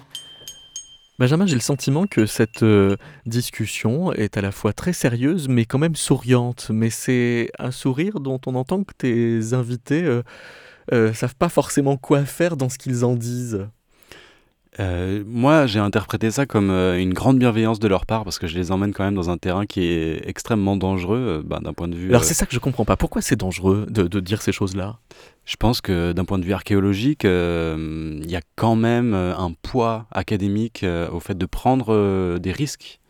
Benjamin, j'ai le sentiment que cette euh, discussion est à la fois très sérieuse, mais quand même souriante. Mais c'est un sourire dont on entend que tes invités euh, euh savent pas forcément quoi faire dans ce qu'ils en disent. Euh, moi, j'ai interprété ça comme euh, une grande bienveillance de leur part parce que je les emmène quand même dans un terrain qui est extrêmement dangereux euh, bah, d'un point de vue. Alors c'est ça que je comprends pas. Pourquoi c'est dangereux de, de, dire ces choses-là? Je pense que d'un point de vue archéologique, il y a quand même un poids académique au fait de prendre des risques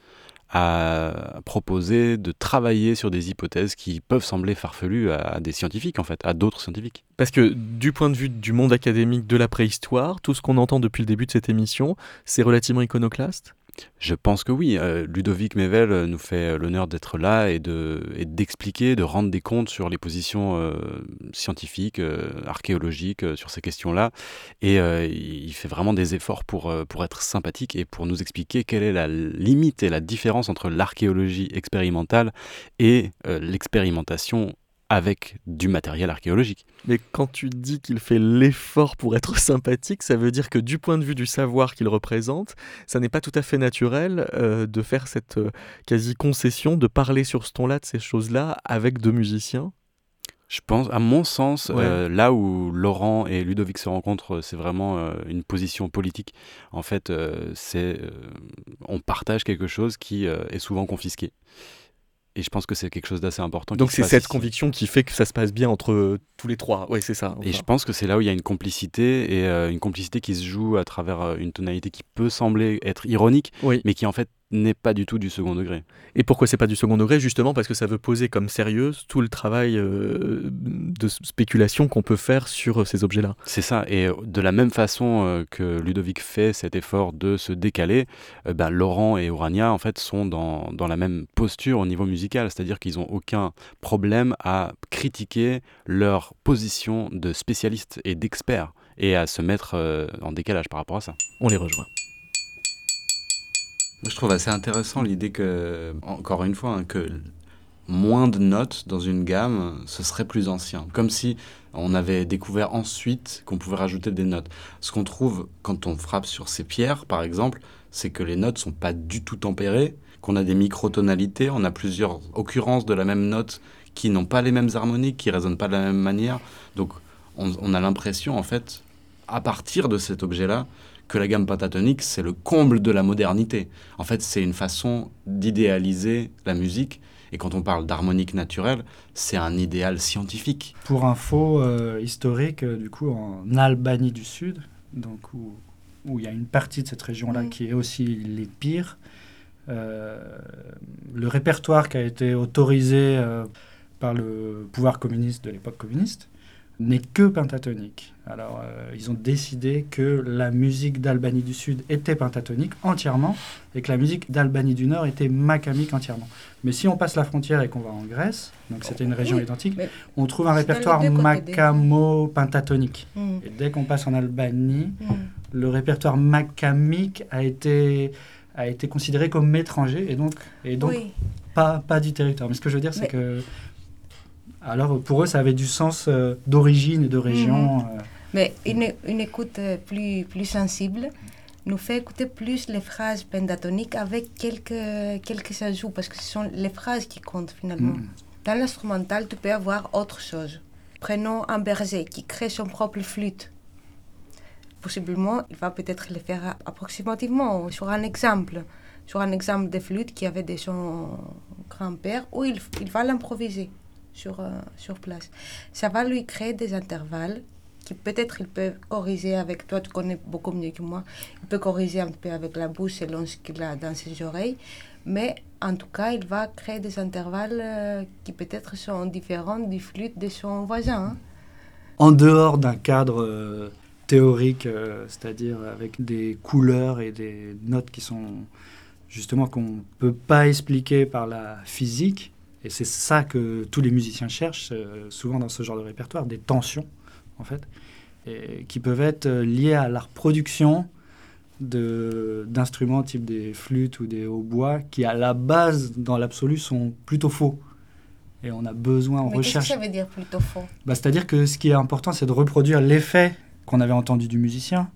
à proposer de travailler sur des hypothèses qui peuvent sembler farfelues à des scientifiques, en fait, à d'autres scientifiques. Parce que du point de vue du monde académique de la préhistoire, tout ce qu'on entend depuis le début de cette émission, c'est relativement iconoclaste? Je pense que oui. Euh, Ludovic Mevel euh, nous fait euh, l'honneur d'être là et d'expliquer, de, rendre des comptes sur les positions scientifiques, archéologiques, sur ces questions-là. Et il fait vraiment des efforts pour, pour être sympathique et pour nous expliquer quelle est la limite et la différence entre l'archéologie expérimentale et l'expérimentation avec du matériel archéologique. Mais quand tu dis qu'il fait l'effort pour être sympathique, ça veut dire que du point de vue du savoir qu'il représente, ça n'est pas tout à fait naturel euh, de faire cette euh, quasi-concession, de parler sur ce ton-là de ces choses-là avec deux musiciens? Je pense, à mon sens, euh, là où Laurent et Ludovic se rencontrent, c'est vraiment une position politique. En fait, c'est, on partage quelque chose qui est souvent confisqué. Et je pense que c'est quelque chose d'assez important. Donc c'est cette ici. conviction qui fait que ça se passe bien entre euh, tous les trois. Oui, c'est ça. Et je pense que c'est là où il y a une complicité et euh, une complicité qui se joue à travers euh, une tonalité qui peut sembler être ironique, Oui. mais qui en fait n'est pas du tout du second degré. Et pourquoi c'est pas du second degré? Justement parce que ça veut poser comme sérieuse tout le travail euh, de spéculation qu'on peut faire sur euh, ces objets-là. C'est ça. Et euh, de la même façon que Ludovic fait cet effort de se décaler, euh, ben, Laurent et Urania en fait sont dans, dans la même posture au niveau musical, c'est-à-dire qu'ils n'ont aucun problème à critiquer leur position de spécialistes et d'experts et à se mettre euh, en décalage par rapport à ça. On les rejoint. Je trouve assez intéressant l'idée que, encore une fois, hein, que moins de notes dans une gamme, ce serait plus ancien. Comme si on avait découvert ensuite qu'on pouvait rajouter des notes. Ce qu'on trouve quand on frappe sur ces pierres, par exemple, c'est que les notes sont pas du tout tempérées, qu'on a des microtonalités, on a plusieurs occurrences de la même note qui n'ont pas les mêmes harmoniques, qui résonnent pas de la même manière. Donc, on, on a l'impression, en fait, à partir de cet objet-là, que la gamme pentatonique, c'est le comble de la modernité. En fait, c'est une façon d'idéaliser la musique. Et quand on parle d'harmonique naturelle, c'est un idéal scientifique. Pour info euh, historique, euh, du coup, en Albanie du Sud, donc où, où il y a une partie de cette région-là Mm. qui est aussi les pires, euh, le répertoire qui a été autorisé euh, par le pouvoir communiste de l'époque communiste n'est que pentatonique. Alors, euh, ils ont décidé que la musique d'Albanie du Sud était pentatonique entièrement et que la musique d'Albanie du Nord était macamique entièrement. Mais si on passe la frontière et qu'on va en Grèce, donc c'était une région Oui, identique, on trouve un répertoire macamo-pentatonique. Mm, Et dès qu'on passe en Albanie, mm. le répertoire macamique a été, a été considéré comme étranger et donc, et donc oui. pas, pas du territoire. Mais ce que je veux dire, c'est que. Alors pour eux, ça avait du sens euh, d'origine et de région. Mhm. euh, Mais une, une écoute euh, plus, plus sensible nous fait écouter plus les phrases pentatoniques avec quelques, quelques ajouts, parce que ce sont les phrases qui comptent finalement. mm. Dans l'instrumental, tu peux avoir autre chose. Prenons un berger qui crée son propre flûte. Possiblement, il va peut-être le faire approximativement sur un exemple. Sur un exemple de flûte qui avait de son grand-père, où il, il va l'improviser sur, euh, sur place. Ça va lui créer des intervalles qui peut-être il peut corriger avec toi, tu connais beaucoup mieux que moi. Il peut corriger un peu avec la bouche selon ce qu'il a dans ses oreilles. Mais en tout cas, il va créer des intervalles euh, qui peut-être sont différents du flûte de son voisin. hein. En dehors d'un cadre euh, théorique, c'est-à-dire avec des couleurs et des notes qui sont justement qu'on ne peut pas expliquer par la physique. Et c'est ça que tous les musiciens cherchent euh, souvent dans ce genre de répertoire, des tensions en fait, et qui peuvent être euh, liées à la reproduction de- d'instruments type des flûtes ou des hautbois qui à la base, dans l'absolu, sont plutôt faux. Et on a besoin, on Mais qu'est-ce que recherche ça veut dire plutôt faux? Bah, C'est-à-dire que ce qui est important, c'est de reproduire l'effet qu'on avait entendu du musicien.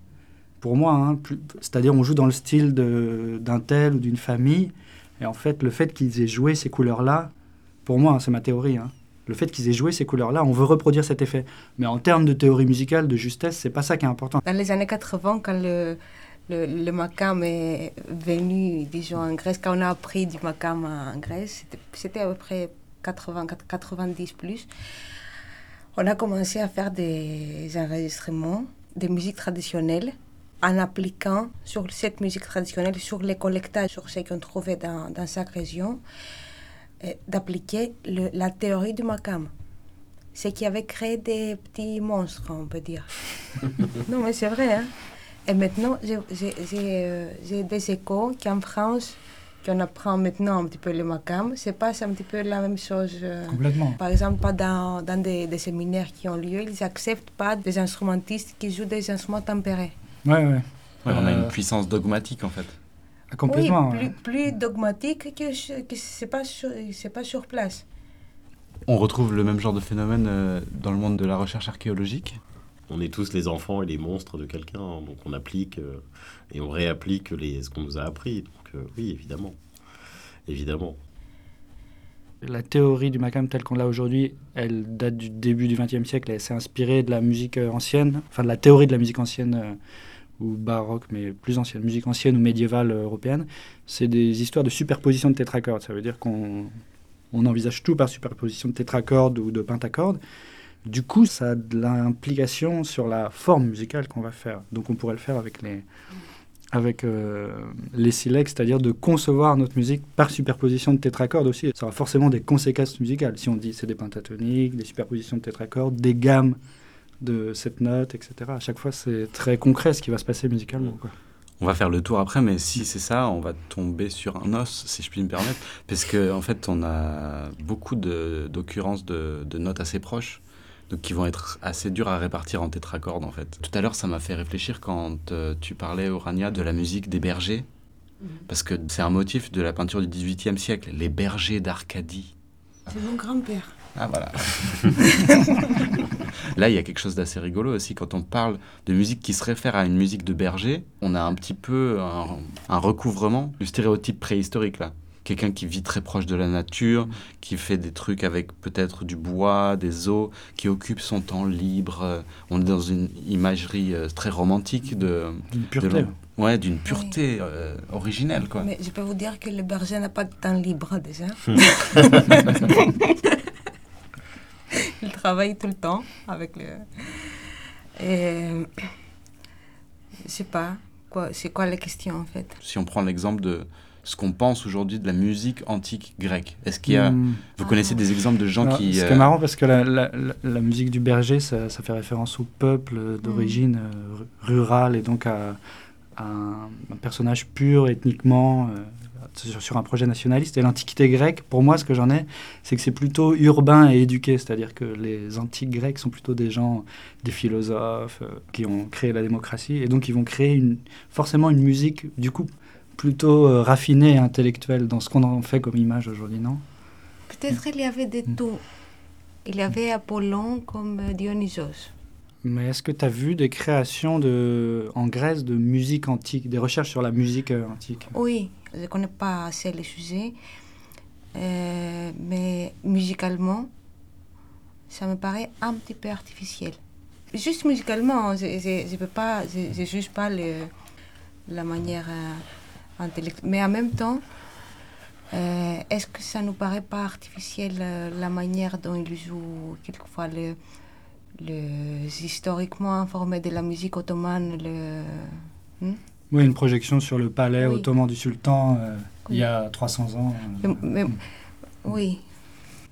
Pour moi, hein, c'est-à-dire on joue dans le style d'un tel ou d'une famille, et en fait, le fait qu'ils aient joué ces couleurs-là, pour moi, hein, c'est ma théorie, hein, le fait qu'ils aient joué ces couleurs-là, on veut reproduire cet effet. Mais en termes de théorie musicale, de justesse, c'est pas ça qui est important. Dans les années 80, quand le, le, le macam est venu, disons, en Grèce, quand on a appris du macam en Grèce, c'était- à peu près 80, 90 plus, on a commencé à faire des enregistrements de musique traditionnelle en appliquant sur cette musique traditionnelle, sur les collectages, sur ce qu'on trouvait dans, dans chaque région, d'appliquer le- la théorie du macam. Ce qui avait créé des petits monstres, on peut dire. (laughs) non, mais c'est vrai. Hein? Et maintenant, j'ai- j'ai j'ai, euh, des échos qu'en France, qu'on apprend maintenant un petit peu le macam, c'est pas un petit peu la même chose. euh, Complètement. par exemple, pas dans, dans des, des séminaires qui ont lieu, ils n'acceptent pas des instrumentistes qui jouent des instruments tempérés. Ouais, ouais. Ouais, on a Euh, une puissance dogmatique en fait. Complètement. oui, plus, plus dogmatique que, ce- que c'est pas sur, c'est pas sur place. On retrouve le même genre de phénomène euh, dans le monde de la recherche archéologique? On est tous les enfants et les monstres de quelqu'un, hein, donc on applique euh, et on réapplique les, ce qu'on nous a appris. Donc euh, oui, évidemment. Évidemment. La théorie du macam telle qu'on l'a aujourd'hui, elle date du début du XXe siècle. Elle s'est inspirée de la musique ancienne, enfin de la théorie de la musique ancienne euh, ou baroque, mais plus ancienne, musique ancienne ou médiévale euh, européenne. C'est des histoires de superposition de tétraccords. Ça veut dire qu'on on envisage tout par superposition de tétracordes ou de pentacordes. Du coup, ça a de l'implication sur la forme musicale qu'on va faire. Donc on pourrait le faire avec les, avec euh, les silex, c'est-à-dire de concevoir notre musique par superposition de tétracordes aussi. Ça aura forcément des conséquences musicales. Si on dit c'est des pentatoniques, des superpositions de tétracordes, des gammes de cette note, etc. À chaque fois, c'est très concret ce qui va se passer musicalement. Quoi. On va faire le tour après, mais si c'est ça, on va tomber sur un os, si je puis me permettre, parce qu'en en fait, on a beaucoup d'occurrences de, de, notes assez proches, donc qui vont être assez dures à répartir en tétracordes, en fait. Tout à l'heure, ça m'a fait réfléchir quand euh, tu parlais, Orania, de la musique des bergers, mhm. parce que c'est un motif de la peinture du XVIIIe siècle, les bergers d'Arcadie. C'est mon grand-père. Ah voilà. (laughs) Là, il y a quelque chose d'assez rigolo aussi. Quand on parle de musique qui se réfère à une musique de berger, on a un petit peu un, recouvrement du stéréotype préhistorique là quelqu'un qui vit très proche de la nature, qui fait des trucs avec peut-être du bois, des os, qui occupe son temps libre. On est dans une imagerie euh, très romantique de... D'une pureté. ouais, d'une pureté euh, originelle, quoi. Mais je peux vous dire que le berger n'a pas de temps libre, déjà. (laughs) (laughs) (laughs) il travaille tout le temps avec le. Et. Je sais pas. Quoi, c'est quoi la question en fait? Si on prend l'exemple de ce qu'on pense aujourd'hui de la musique antique grecque, est-ce qu'il y a. Hmm. Vous connaissez des exemples de gens qui. C'est euh... marrant parce que la, la, la, musique du berger, ça, ça, fait référence au peuple d'origine hmm. euh, rurale et donc à, à un, un, personnage pur ethniquement. Euh, sur un projet nationaliste. Et l'Antiquité grecque, pour moi, ce que j'en ai, c'est que c'est plutôt urbain et éduqué. C'est-à-dire que les antiques grecs sont plutôt des gens, des philosophes, euh, qui ont créé la démocratie. Et donc, ils vont créer une, forcément une musique, du coup, plutôt euh, raffinée et intellectuelle dans ce qu'on en fait comme image aujourd'hui, non? Peut-être il y avait des tout. Il y avait Apollon comme euh, Dionysos. Mais est-ce que tu as vu des créations de, en Grèce de musique antique, des recherches sur la musique antique? Oui, je ne connais pas assez les sujets, euh, mais musicalement, ça me paraît un petit peu artificiel. Juste musicalement, je ne peux pas, je, juge pas le, la manière euh, intellectuelle. Mais en même temps, euh, est-ce que ça nous paraît pas artificiel la manière dont il joue quelquefois le, le historiquement informé de la musique ottomane le, hmm? Oui, une projection sur le palais ottoman du sultan euh, il y a 300 ans. Euh. oui.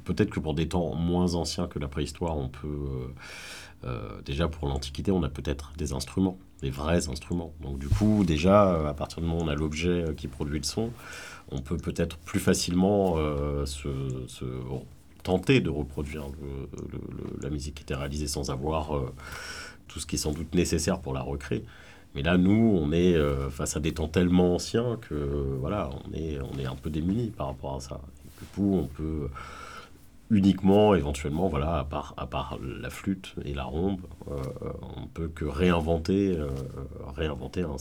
Peut-être que pour des temps moins anciens que la préhistoire, on peut... Euh, déjà pour l'Antiquité, on a peut-être des instruments, des vrais instruments. Donc du coup, déjà, à partir du moment où on a l'objet qui produit le son, on peut peut-être plus facilement se, tenter de reproduire la musique qui était réalisée sans avoir tout ce qui est sans doute nécessaire pour la recréer. Mais là, nous, on est euh, face à des temps tellement anciens que voilà, on est, on est un peu démunis par rapport à ça. Et du coup, on peut uniquement, éventuellement, voilà, à part, à part la flûte et la rombe, euh, on peut que réinventer, euh, réinventer, un,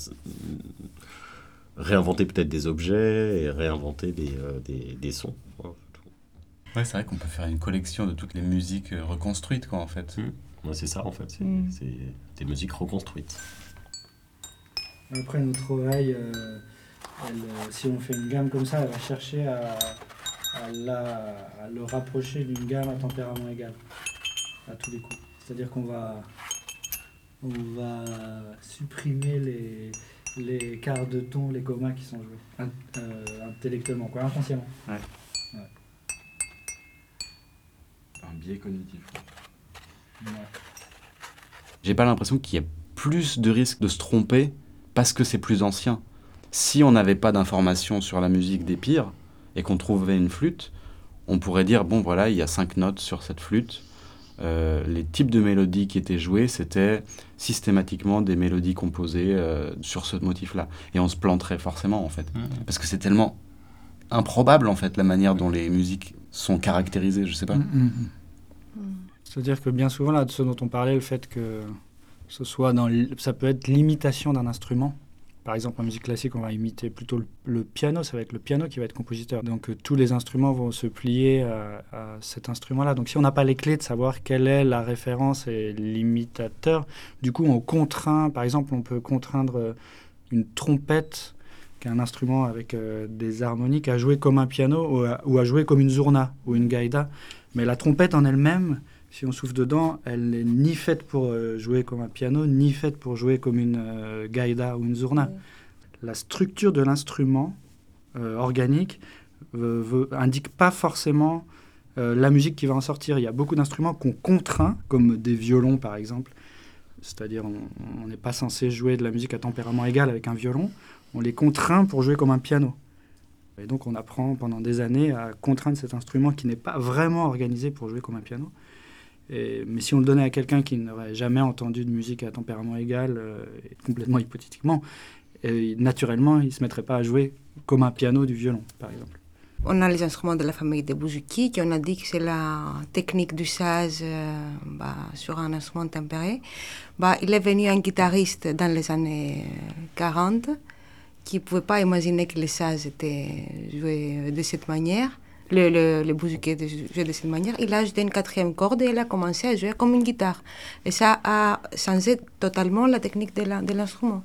réinventer peut-être des objets et réinventer des, des, des sons. Ouais, c'est vrai qu'on peut faire une collection de toutes les musiques reconstruites, quoi, en fait. Mmh. c'est ça, en fait. C'est mmh. des musiques reconstruites. Après, notre oreille, euh, euh, si on fait une gamme comme ça, elle va chercher à, à, le rapprocher d'une gamme à tempérament égal, à tous les coups. C'est-à-dire qu'on va, on va supprimer les, les quarts de ton, les communs qui sont joués, euh, intellectuellement, quoi, inconsciemment. Ouais. Un biais cognitif. J'ai pas l'impression qu'il y a plus de risques de se tromper parce que c'est plus ancien. Si on n'avait pas d'informations sur la musique des pires et qu'on trouvait une flûte, on pourrait dire bon voilà, il y a cinq notes sur cette flûte. Euh, les types de mélodies qui étaient jouées, c'était systématiquement des mélodies composées euh, sur ce motif-là. Et on se planterait forcément, en fait. Mmh. Parce que c'est tellement improbable, en fait, la manière dont les musiques sont caractérisées, je sais pas. Mmh, mmh, C'est-à-dire que bien souvent, là, de ce dont on parlait, le fait que ce soit dans ça peut être l'imitation d'un instrument. Par exemple, en musique classique, on va imiter plutôt le, piano, ça va être le piano qui va être compositeur. Donc euh, tous les instruments vont se plier à, cet instrument-là. Donc si on n'a pas les clés de savoir quelle est la référence et l'imitateur, du coup on contraint, par exemple, on peut contraindre une trompette qui est un instrument avec euh, des harmoniques, à jouer comme un piano ou à, ou à jouer comme une zurna ou une gaïda. Mais la trompette en elle-même, si on souffle dedans, elle n'est ni faite pour euh, jouer comme un piano, ni faite pour jouer comme une euh, gaïda ou une zurna. La structure de l'instrument euh, organique euh, veut- indique pas forcément euh, la musique qui va en sortir. Il y a beaucoup d'instruments qu'on contraint, comme des violons par exemple. C'est-à-dire, on n'est pas censé jouer de la musique à tempérament égal avec un violon. On les contraint pour jouer comme un piano. Et donc, on apprend pendant des années à contraindre cet instrument qui n'est pas vraiment organisé pour jouer comme un piano. Mais si on le donnait à quelqu'un qui n'aurait jamais entendu de musique à tempérament égal, euh, complètement hypothétiquement, naturellement, il ne se mettrait pas à jouer comme un piano du violon, par exemple. On a les instruments de la famille des bouzouki, qu'on a dit que c'est la technique du saz euh, bah, sur un instrument tempéré. Bah, il est venu un guitariste dans les années euh, 40 qui ne pouvait pas imaginer que le saz était joué de cette manière. Le, le, le bouzouki était joué de cette manière. Il a ajouté une quatrième corde et il a commencé à jouer comme une guitare. Et ça a changé totalement la technique de de l'instrument.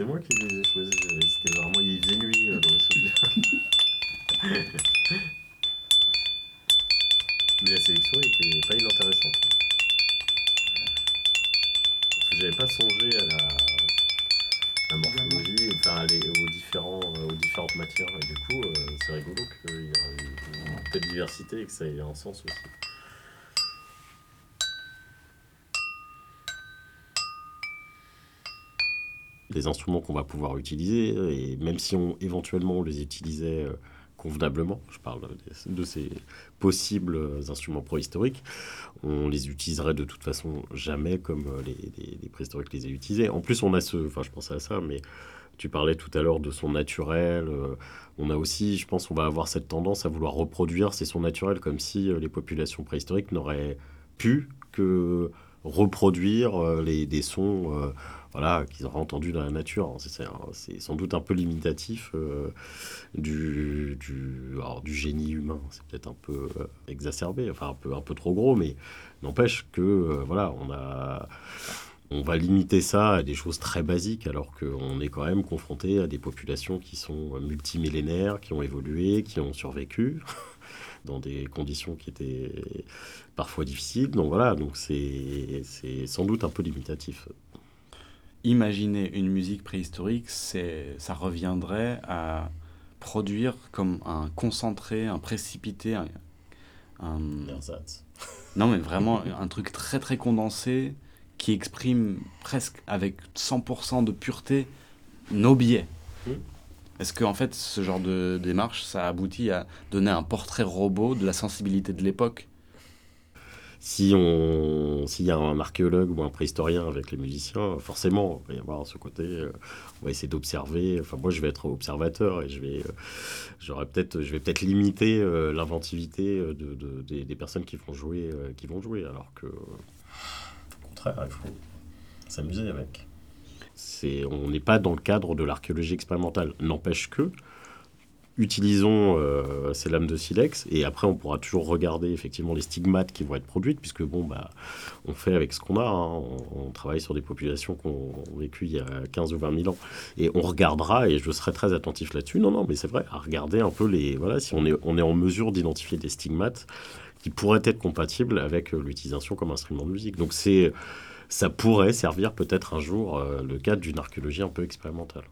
C'est moi qui les ai choisis. C'était vraiment. Il faisait nuit euh, dans les souvenirs. (laughs) Mais la sélection était pas inintéressante. Parce que j'avais pas songé à la, morphologie, enfin aux, différents, euh, aux différentes matières. Et du coup, euh, c'est rigolo qu'il y ait une telle diversité et que ça ait un sens aussi. Les instruments qu'on va pouvoir utiliser, et même si on éventuellement on les utilisait euh, convenablement, je parle de ces possibles instruments préhistoriques, on les utiliserait de toute façon jamais comme euh, les, les- les préhistoriques les aient utilisés. En plus, on a ce, enfin, je pensais à ça, mais tu parlais tout à l'heure de son naturel. euh, on a aussi, je pense, on va avoir cette tendance à vouloir reproduire ces sons naturels, comme si les populations préhistoriques n'auraient pu que reproduire euh, les, des sons euh, voilà, qu'ils auraient entendus dans la nature. C'est- C'est sans doute un peu limitatif euh, du, du, du génie humain. C'est peut-être un peu exacerbé, enfin un peu, un peu trop gros, mais n'empêche que voilà, on a on va limiter ça à des choses très basiques, alors qu'on est quand même confronté à des populations qui sont multimillénaires, qui ont évolué, qui ont survécu (laughs) dans des conditions qui étaient parfois difficiles. Donc voilà, donc c'est c'est sans doute un peu limitatif. Imaginer une musique préhistorique, c'est, ça reviendrait à produire comme un concentré, un précipité, un, un- non mais vraiment (laughs) un truc très très condensé qui exprime presque avec 100% de pureté nos biais. Mm. Est-ce que en fait ce genre de démarche, ça aboutit à donner un portrait robot de la sensibilité de l'époque? Si on s'il y a un archéologue ou un préhistorien avec les musiciens, forcément, il va y avoir ce côté, euh, on va essayer d'observer. Enfin, moi, je vais être observateur et je vais, euh, j'aurais peut-être, je vais peut-être limiter euh, l'inventivité de, de- des, des personnes qui vont jouer, qui vont jouer, alors que, contraire, il faut s'amuser avec. On n'est pas dans le cadre de l'archéologie expérimentale. N'empêche que, utilisons euh, ces lames de silex et après on pourra toujours regarder effectivement les stigmates qui vont être produites puisque bon bah on fait avec ce qu'on a hein. on, on travaille sur des populations qui ont vécu il y a 15 ou 20 000 ans et on regardera et je serai très attentif là-dessus non non mais c'est vrai à regarder un peu les voilà si on est on est en mesure d'identifier des stigmates qui pourraient être compatibles avec euh, l'utilisation comme instrument de musique donc c'est ça pourrait servir peut-être un jour euh, le cadre d'une archéologie un peu expérimentale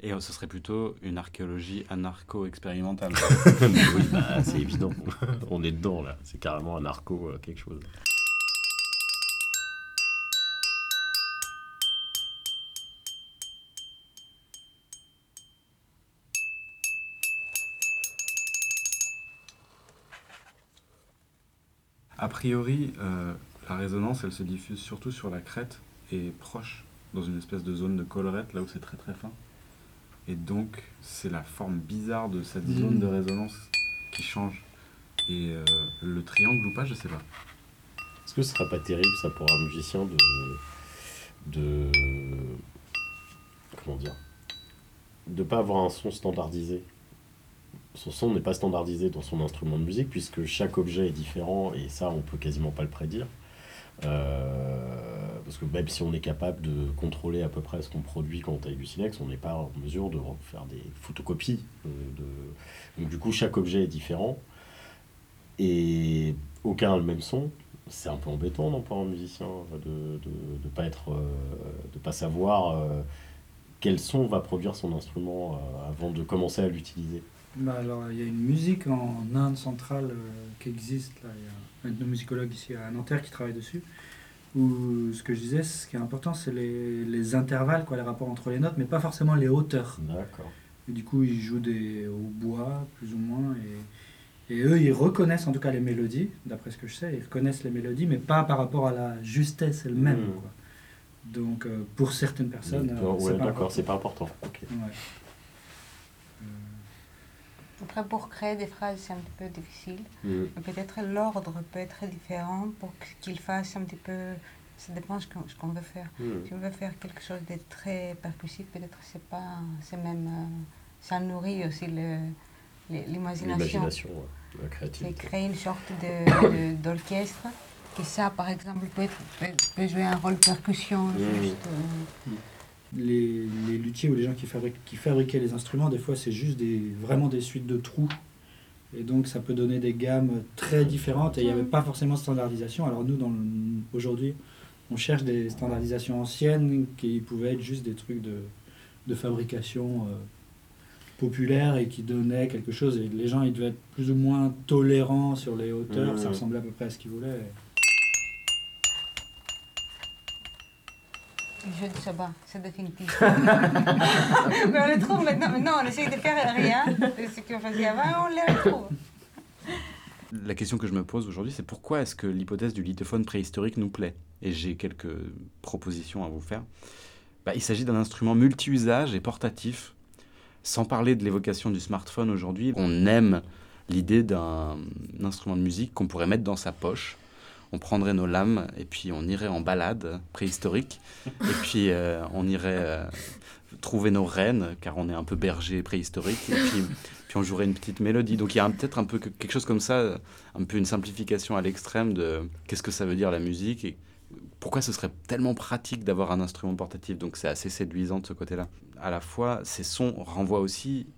Et euh, ce serait plutôt une archéologie anarcho-expérimentale. (laughs) oui, bah, c'est évident. (laughs) On est dedans, là. C'est carrément un narco, euh, quelque chose. A priori, euh, la résonance, elle se diffuse surtout sur la crête et proche, dans une espèce de zone de collerette, là où c'est très très fin. Et donc, c'est la forme bizarre de cette Mhm. zone de résonance qui change. Et euh, le triangle ou pas, je sais pas. Est-ce que ce serait pas terrible, ça, pour un musicien de. de. Comment dire De pas avoir un son standardisé? Son son n'est pas standardisé dans son instrument de musique, puisque chaque objet est différent, et ça, on peut quasiment pas le prédire. Euh, parce que même si on est capable de contrôler à peu près ce qu'on produit quand on a du silex, on n'est pas en mesure de faire des photocopies. euh, de... Donc du coup, chaque objet est différent et aucun a le même son. C'est un peu embêtant non, pour un musicien de ne de, de pas euh, pas savoir quel son va produire son instrument avant de commencer à l'utiliser. Bah alors, il y a une musique en Inde centrale euh, qui existe. Là. Il y a un ethnomusicologue ici à Nanterre qui travaille dessus. Où ce que je disais, ce qui est important, c'est les, les intervalles, quoi, les rapports entre les notes, mais pas forcément les hauteurs. D'accord. Du coup, ils jouent des, au bois, plus ou moins. Et, et eux, ils reconnaissent en tout cas les mélodies, d'après ce que je sais. Ils reconnaissent les mélodies, mais pas par rapport à la justesse elle-même. Mhm. quoi. Donc, euh, pour certaines personnes, euh, ouais, pas d'accord, important. c'est pas important. Ouais. Après, pour créer des phrases, c'est un petit peu difficile. Mm. Peut-être l'ordre peut être différent pour qu'il fasse un petit peu. Ça dépend ce qu'on ce qu'on veut faire. Mm. Si on veut faire quelque chose de très percussif, peut-être c'est pas. C'est même. euh, ça nourrit aussi l'imagination. L'imagination, ouais, la C'est créativité. créer une sorte de- de- d'orchestre. Que ça, par exemple, peut, être- peut, jouer un rôle percussion. Mhm. Juste, euh, les, les luthiers ou les gens qui, fabriquent, qui fabriquaient les instruments, des fois, c'est juste des, vraiment des suites de trous. Et donc, ça peut donner des gammes très différentes et il n'y avait pas forcément de standardisation. Alors, nous, aujourd'hui, on cherche des standardisations anciennes qui pouvaient être juste des trucs de, de fabrication euh, populaire et qui donnaient quelque chose. Et les gens, ils devaient être plus ou moins tolérants sur les hauteurs. Mhm. Ça ressemblait à peu près à ce qu'ils voulaient. Jeu de sabbat, c'est définitif. (laughs) Mais on le trouve maintenant. Maintenant, on essaye de faire rien de ce qu'on faisait avant, on les retrouve. La question que je me pose aujourd'hui, c'est pourquoi est-ce que l'hypothèse du lithophone préhistorique nous plaît? Et j'ai quelques propositions à vous faire. Bah, il s'agit d'un instrument multi-usage et portatif. Sans parler de l'évocation du smartphone aujourd'hui, on aime l'idée d'un instrument de musique qu'on pourrait mettre dans sa poche. On prendrait nos lames et puis on irait en balade préhistorique. et puis euh, on irait euh, trouver nos reines, car on est un peu berger préhistorique. Et puis, puis on jouerait une petite mélodie. Donc il y a peut-être un peu que- quelque chose comme ça, un peu une simplification à l'extrême de qu'est-ce que ça veut dire la musique et pourquoi ce serait tellement pratique d'avoir un instrument portatif. Donc c'est assez séduisant de ce côté-là. À la fois, ces sons renvoient aussi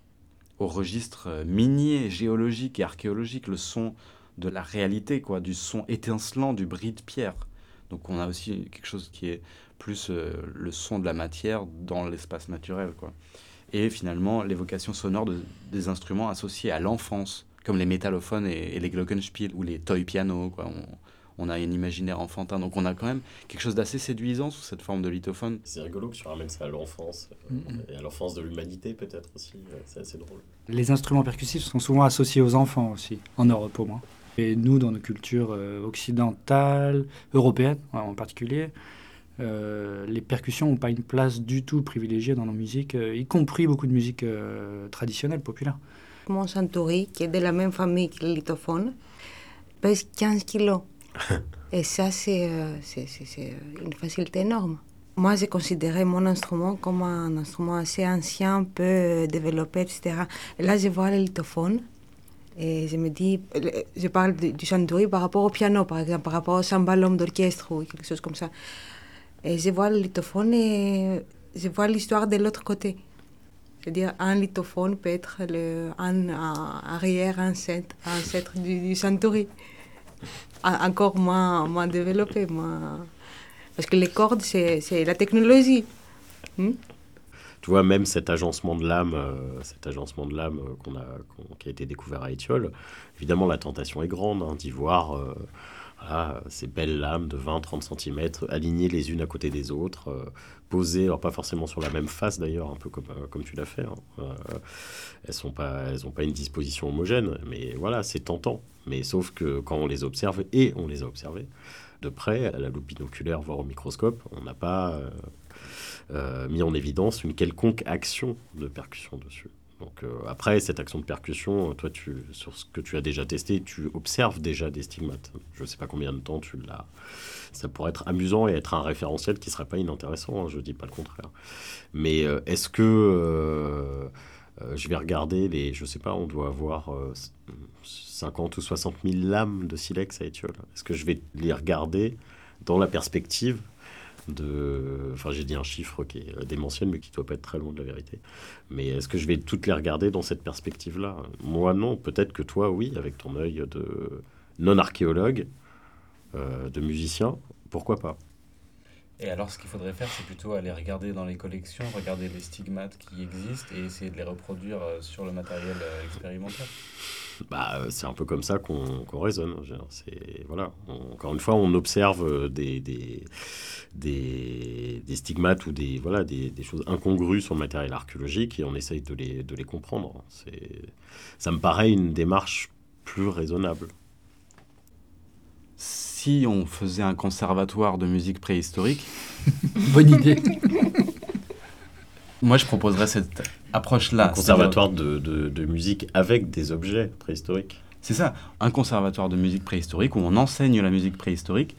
au registre euh, minier, géologique et archéologique, le son de la réalité, quoi, du son étincelant, du bris de pierre. Donc on a aussi quelque chose qui est plus euh, le son de la matière dans l'espace naturel, quoi. Et finalement, l'évocation sonore de- des instruments associés à l'enfance, comme les métallophones et, et les glockenspiel ou les toy pianos, quoi. On, on a un imaginaire enfantin, donc on a quand même quelque chose d'assez séduisant sous cette forme de lithophone. C'est rigolo que tu ramènes ça à l'enfance, euh, Mhm. et à l'enfance de l'humanité peut-être aussi. euh, C'est assez drôle. Les instruments percussifs sont souvent associés aux enfants aussi, en Europe au moins. Et nous, dans nos cultures euh, occidentales, européennes en particulier, euh, les percussions n'ont pas une place du tout privilégiée dans nos musiques, euh, y compris beaucoup de musique euh, traditionnelle, populaire. Mon Santori, qui est de la même famille que le lithophone, pèse 15 kilos. (laughs) Et ça, c'est euh, une facilité énorme. Moi, j'ai considéré mon instrument comme un instrument assez ancien, peu développé, etc. Et là, je vois le lithophone et je me dis, je parle du Santori par rapport au piano, par exemple, par rapport au samba d'orchestre ou quelque chose comme ça. Et je vois le lithophone et je vois l'histoire de l'autre côté. C'est-à-dire, un lithophone peut être le, un, arrière ancêtre, ancêtre du, du Encore moins, moins développé. Moins... Parce que les cordes, c'est la technologie. Hmm? Vois, même cet agencement de l'âme, euh, cet agencement de l'âme euh, qu'on a, qui a été découvert à Étiole, évidemment, la tentation est grande hein, d'y voir euh, ces belles lames de 20-30 cm alignées les unes à côté des autres, posées, alors pas forcément sur la même face d'ailleurs, un peu comme, comme tu l'as fait. hein. Elles n'ont pas, elles ont pas une disposition homogène, mais voilà, c'est tentant. Mais sauf que quand on les observe, et on les a observés de près, à la loupe binoculaire, voire au microscope, on n'a pas mis en évidence une quelconque action de percussion dessus. Donc euh, après cette action de percussion, toi tu sur ce que tu as déjà testé, tu observes déjà des stigmates. Je ne sais pas combien de temps tu l'as. Ça pourrait être amusant et être un référentiel qui serait pas inintéressant. hein, je dis pas le contraire. Mais euh, est-ce que euh, euh, je vais regarder les, je sais pas, on doit avoir euh, 50 ou 60 000 lames de silex à Étiole. Est-ce que je vais les regarder dans la perspective de... Enfin, j'ai dit un chiffre qui est démentiel, mais qui doit pas être très loin de la vérité. Mais est-ce que je vais toutes les regarder dans cette perspective-là? Moi, non. Peut-être que toi, oui, avec ton œil de non-archéologue, euh, de musicien, pourquoi pas? Et alors, ce qu'il faudrait faire, c'est plutôt aller regarder dans les collections, regarder les stigmates qui existent et essayer de les reproduire euh, sur le matériel euh, expérimentaire. Bah, euh, c'est un peu comme ça qu'on qu'on raisonne. Dire, C'est voilà. On- encore une fois, on observe des, des, des, des stigmates ou des voilà des, des choses incongrues sur le matériel archéologique et on essaye de les, de les comprendre. C'est ça me paraît une démarche plus raisonnable. Si on faisait un conservatoire de musique préhistorique, (laughs) Bonne idée. moi je proposerais cette approche-là. un conservatoire de, de, de musique avec des objets préhistoriques. C'est ça, un conservatoire de musique préhistorique où on enseigne la musique préhistorique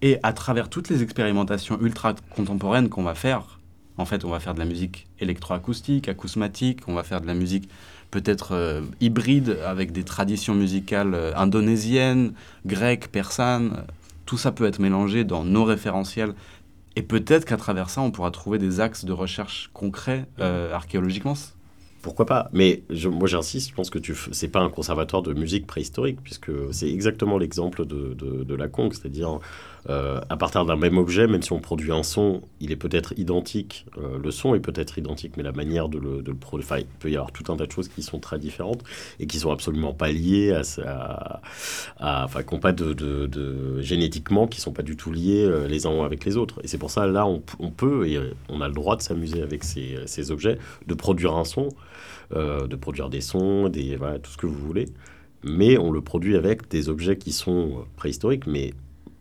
et à travers toutes les expérimentations ultra contemporaines qu'on va faire, en fait, on va faire de la musique électroacoustique, acousmatique, on va faire de la musique peut-être euh, hybride avec des traditions musicales euh, indonésiennes, grecques, persanes. Tout ça peut être mélangé dans nos référentiels et peut-être qu'à travers ça, on pourra trouver des axes de recherche concrets euh, archéologiquement. Pourquoi pas? Mais moi j'insiste, je pense que f- c'est pas un conservatoire de musique préhistorique, puisque c'est exactement l'exemple de, de, la congue, c'est-à-dire euh, à partir d'un même objet, même si on produit un son, il est peut-être identique, euh, le son est peut-être identique, mais la manière de le, de produire, enfin, il peut y avoir tout un tas de choses qui sont très différentes et qui sont absolument pas liées à, ça- enfin, qui ont pas de, de, de- génétiquement, qui sont pas du tout liés euh, les uns avec les autres. Et c'est pour ça là, on, peut et on a le droit de s'amuser avec ces, objets, de produire un son de produire des sons, des, tout ce que vous voulez. Mais on le produit avec des objets qui sont préhistoriques. Mais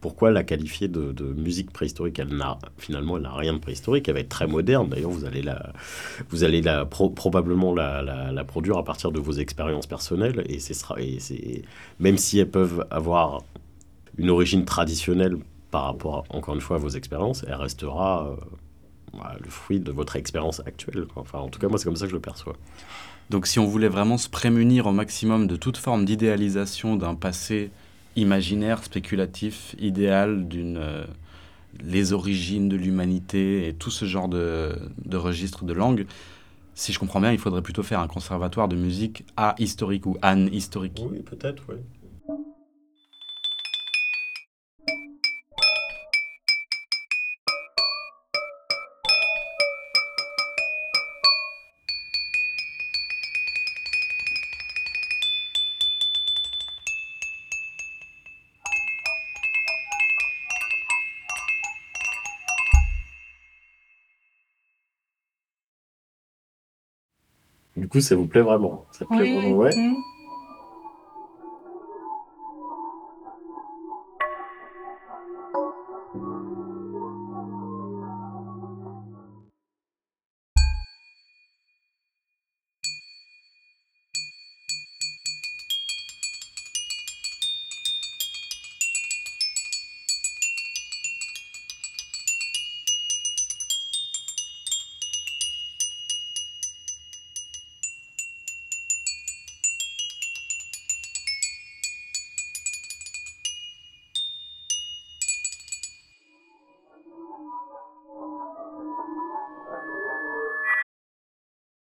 pourquoi la qualifier de, musique préhistorique elle n'a, Finalement, elle n'a rien de préhistorique. Elle va être très moderne. D'ailleurs, vous allez, la, vous allez la, pro- probablement la, la- produire à partir de vos expériences personnelles. Et, c'est, même si elles peuvent avoir une origine traditionnelle par rapport, encore une fois, à vos expériences, elle restera... euh, voilà, le fruit de votre expérience actuelle. Enfin, en tout cas, moi, c'est comme ça que je le perçois. Donc si on voulait vraiment se prémunir au maximum de toute forme d'idéalisation d'un passé imaginaire, spéculatif, idéal, d'une euh, les origines de l'humanité et tout ce genre de, de registres de langue, si je comprends bien, il faudrait plutôt faire un conservatoire de musique ahistorique ou historique. Oui, peut-être, oui. Du coup, ça vous plaît vraiment Ça te plaît Oui, vraiment, oui. ouais.